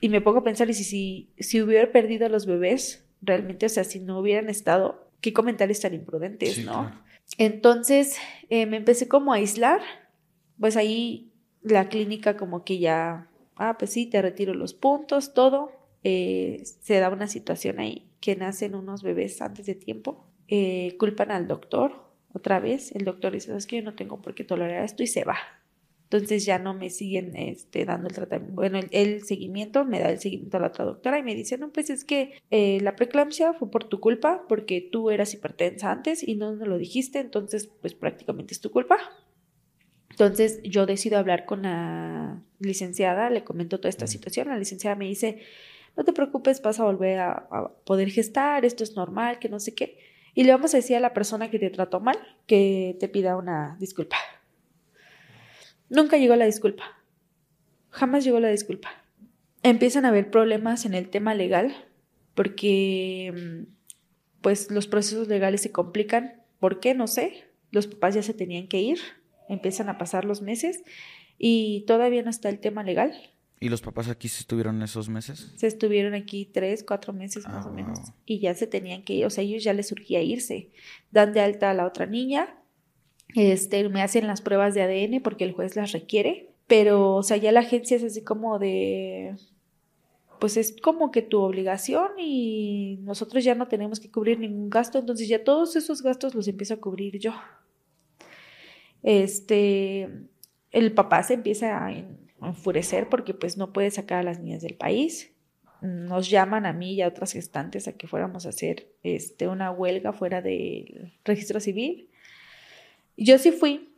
y me pongo a pensar, y si, si, si hubiera perdido a los bebés, realmente, o sea, si no hubieran estado, qué comentarios tan imprudentes, ¿no? Entonces eh, me empecé como a aislar, pues ahí la clínica como que ya, ah, pues sí, te retiro los puntos, todo. Eh, se da una situación ahí que nacen unos bebés antes de tiempo, eh, culpan al doctor otra vez, el doctor dice, es que yo no tengo por qué tolerar esto y se va. Entonces ya no me siguen este, dando el tratamiento, bueno, el, seguimiento, me da el seguimiento a la otra doctora y me dice, no, pues es que eh, la preeclampsia fue por tu culpa, porque tú eras hipertensa antes y no nos lo dijiste, entonces pues prácticamente es tu culpa. Entonces yo decido hablar con la licenciada, le comento toda esta situación, la licenciada me dice, no te preocupes, vas a volver a, a poder gestar, esto es normal, que no sé qué. Y le vamos a decir a la persona que te trató mal que te pida una disculpa. Nunca llegó la disculpa. Jamás llegó la disculpa. Empiezan a haber problemas en el tema legal porque mm, pues los procesos legales se complican. ¿Por qué? No sé. Los papás ya se tenían que ir. Empiezan a pasar los meses y todavía no está el tema legal. ¿Y los papás aquí se estuvieron esos meses? Se estuvieron aquí tres, cuatro meses más o ah, menos. Y ya se tenían que ir, o sea, ellos ya les surgía irse. Dan de alta a la otra niña, este, me hacen las pruebas de ADN porque el juez las requiere, pero, o sea, ya la agencia es así como de, pues es como que tu obligación y nosotros ya no tenemos que cubrir ningún gasto, entonces ya todos esos gastos los empiezo a cubrir yo. Este, el papá se empieza a enfurecer porque pues no puede sacar a las niñas del país. Nos llaman a mí y a otras gestantes a que fuéramos a hacer este, una huelga fuera del registro civil yo sí fui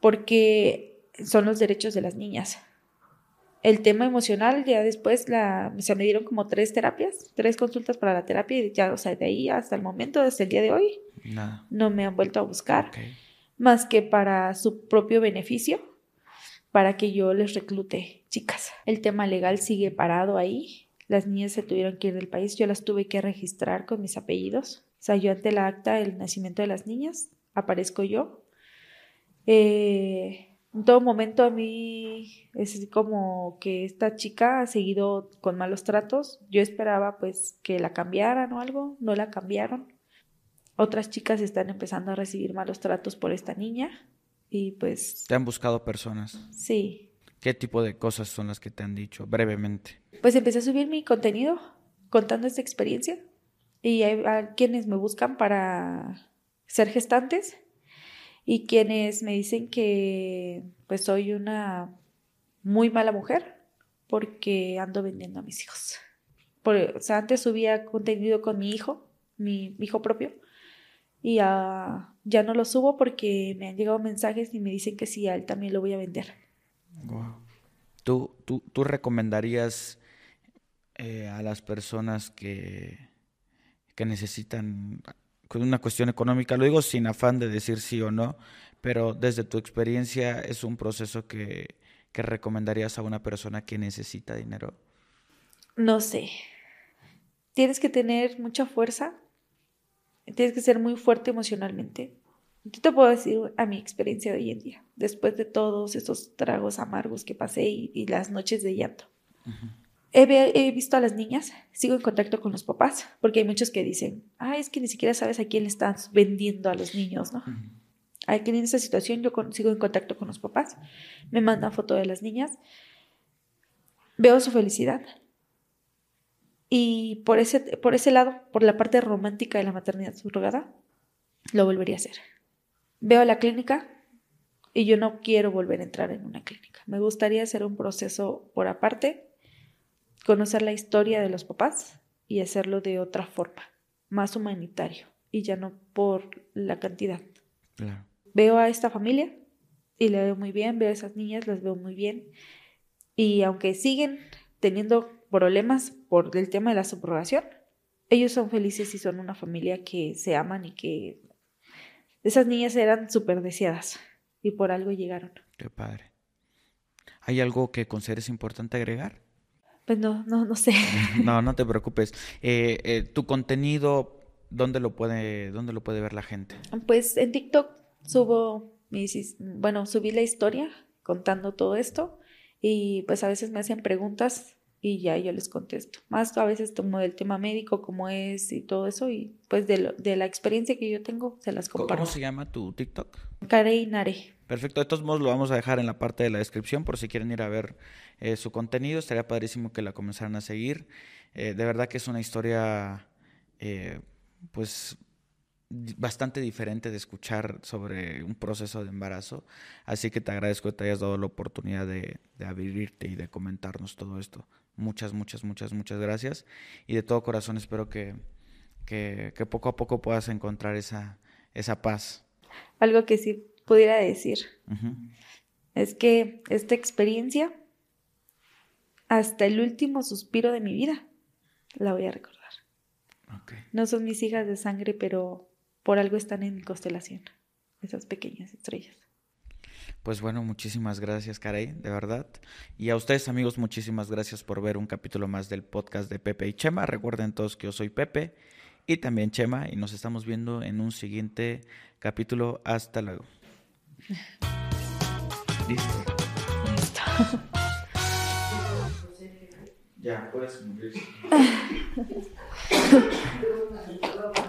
porque son los derechos de las niñas. El tema emocional, ya después la, se me dieron como tres terapias, tres consultas para la terapia y ya, o sea, de ahí hasta el momento, desde el día de hoy, no me han vuelto a buscar, más que para su propio beneficio, para que yo les reclute chicas. El tema legal sigue parado ahí. Las niñas se tuvieron que ir del país, yo las tuve que registrar con mis apellidos. O sea, yo ante la acta del nacimiento de las niñas aparezco yo. Eh, en todo momento a mí es como que esta chica ha seguido con malos tratos. Yo esperaba pues que la cambiaran o algo, no la cambiaron. Otras chicas están empezando a recibir malos tratos por esta niña y pues... ¿Te han buscado personas? Sí. ¿Qué tipo de cosas son las que te han dicho brevemente? Pues empecé a subir mi contenido contando esta experiencia y hay quienes me buscan para ser gestantes y quienes me dicen que pues soy una muy mala mujer porque ando vendiendo a mis hijos. Por, o sea, antes subía contenido con mi hijo, mi, hijo propio, y ya, ya no lo subo porque me han llegado mensajes y me dicen que sí, a él también lo voy a vender. ¿Tú, tú, tú recomendarías eh, a las personas que, que necesitan una cuestión económica, lo digo sin afán de decir sí o no, pero desde tu experiencia es un proceso que, que recomendarías a una persona que necesita dinero? No sé. Tienes que tener mucha fuerza, tienes que ser muy fuerte emocionalmente. Yo te puedo decir a mi experiencia de hoy en día, después de todos esos tragos amargos que pasé y, las noches de llanto. He, visto a las niñas, sigo en contacto con los papás, porque hay muchos que dicen, ah, es que ni siquiera sabes a quién le estás vendiendo a los niños, ¿no? Aquí en esta situación yo sigo en contacto con los papás, me mandan foto de las niñas, veo su felicidad. Y por ese, por ese lado, por la parte romántica de la maternidad subrogada, lo volvería a hacer. Veo la clínica y yo no quiero volver a entrar en una clínica. Me gustaría hacer un proceso por aparte, conocer la historia de los papás y hacerlo de otra forma, más humanitario y ya no por la cantidad. Claro veo a esta familia y la veo muy bien, veo a esas niñas, las veo muy bien. Y aunque siguen teniendo problemas por el tema de la subrogación, ellos son felices y son una familia que se aman y que esas niñas eran súper deseadas y por algo llegaron. Qué padre. ¿Hay algo que consideres importante agregar? Pues no, no, no sé. No, no te preocupes. Eh, eh, tu contenido, ¿dónde lo puede, dónde lo puede ver la gente? Pues en TikTok subo mis, bueno, subí la historia contando todo esto y pues a veces me hacen preguntas y ya yo les contesto. Más a veces tomo del tema médico, cómo es y todo eso y pues de, de la experiencia que yo tengo se las comparto. ¿Cómo se llama tu TikTok? Carey Nare. Perfecto, de todos modos lo vamos a dejar en la parte de la descripción por si quieren ir a ver eh, su contenido. Estaría padrísimo que la comenzaran a seguir. Eh, de verdad que es una historia eh, pues bastante diferente de escuchar sobre un proceso de embarazo. Así que te agradezco que te hayas dado la oportunidad de, abrirte y de comentarnos todo esto. Muchas, muchas, muchas, muchas gracias. Y de todo corazón espero que, que, poco a poco puedas encontrar esa, esa paz. Algo que sí pudiera decir es que esta experiencia, hasta el último suspiro de mi vida, la voy a recordar. No son mis hijas de sangre, pero por algo están en mi constelación, esas pequeñas estrellas. Pues bueno, muchísimas gracias, Carey, de verdad. Y a ustedes, amigos, muchísimas gracias por ver un capítulo más del podcast de Pepe y Chema. Recuerden todos que yo soy Pepe y también Chema, y nos estamos viendo en un siguiente capítulo. Hasta luego. Listo. Listo. Ya, puedes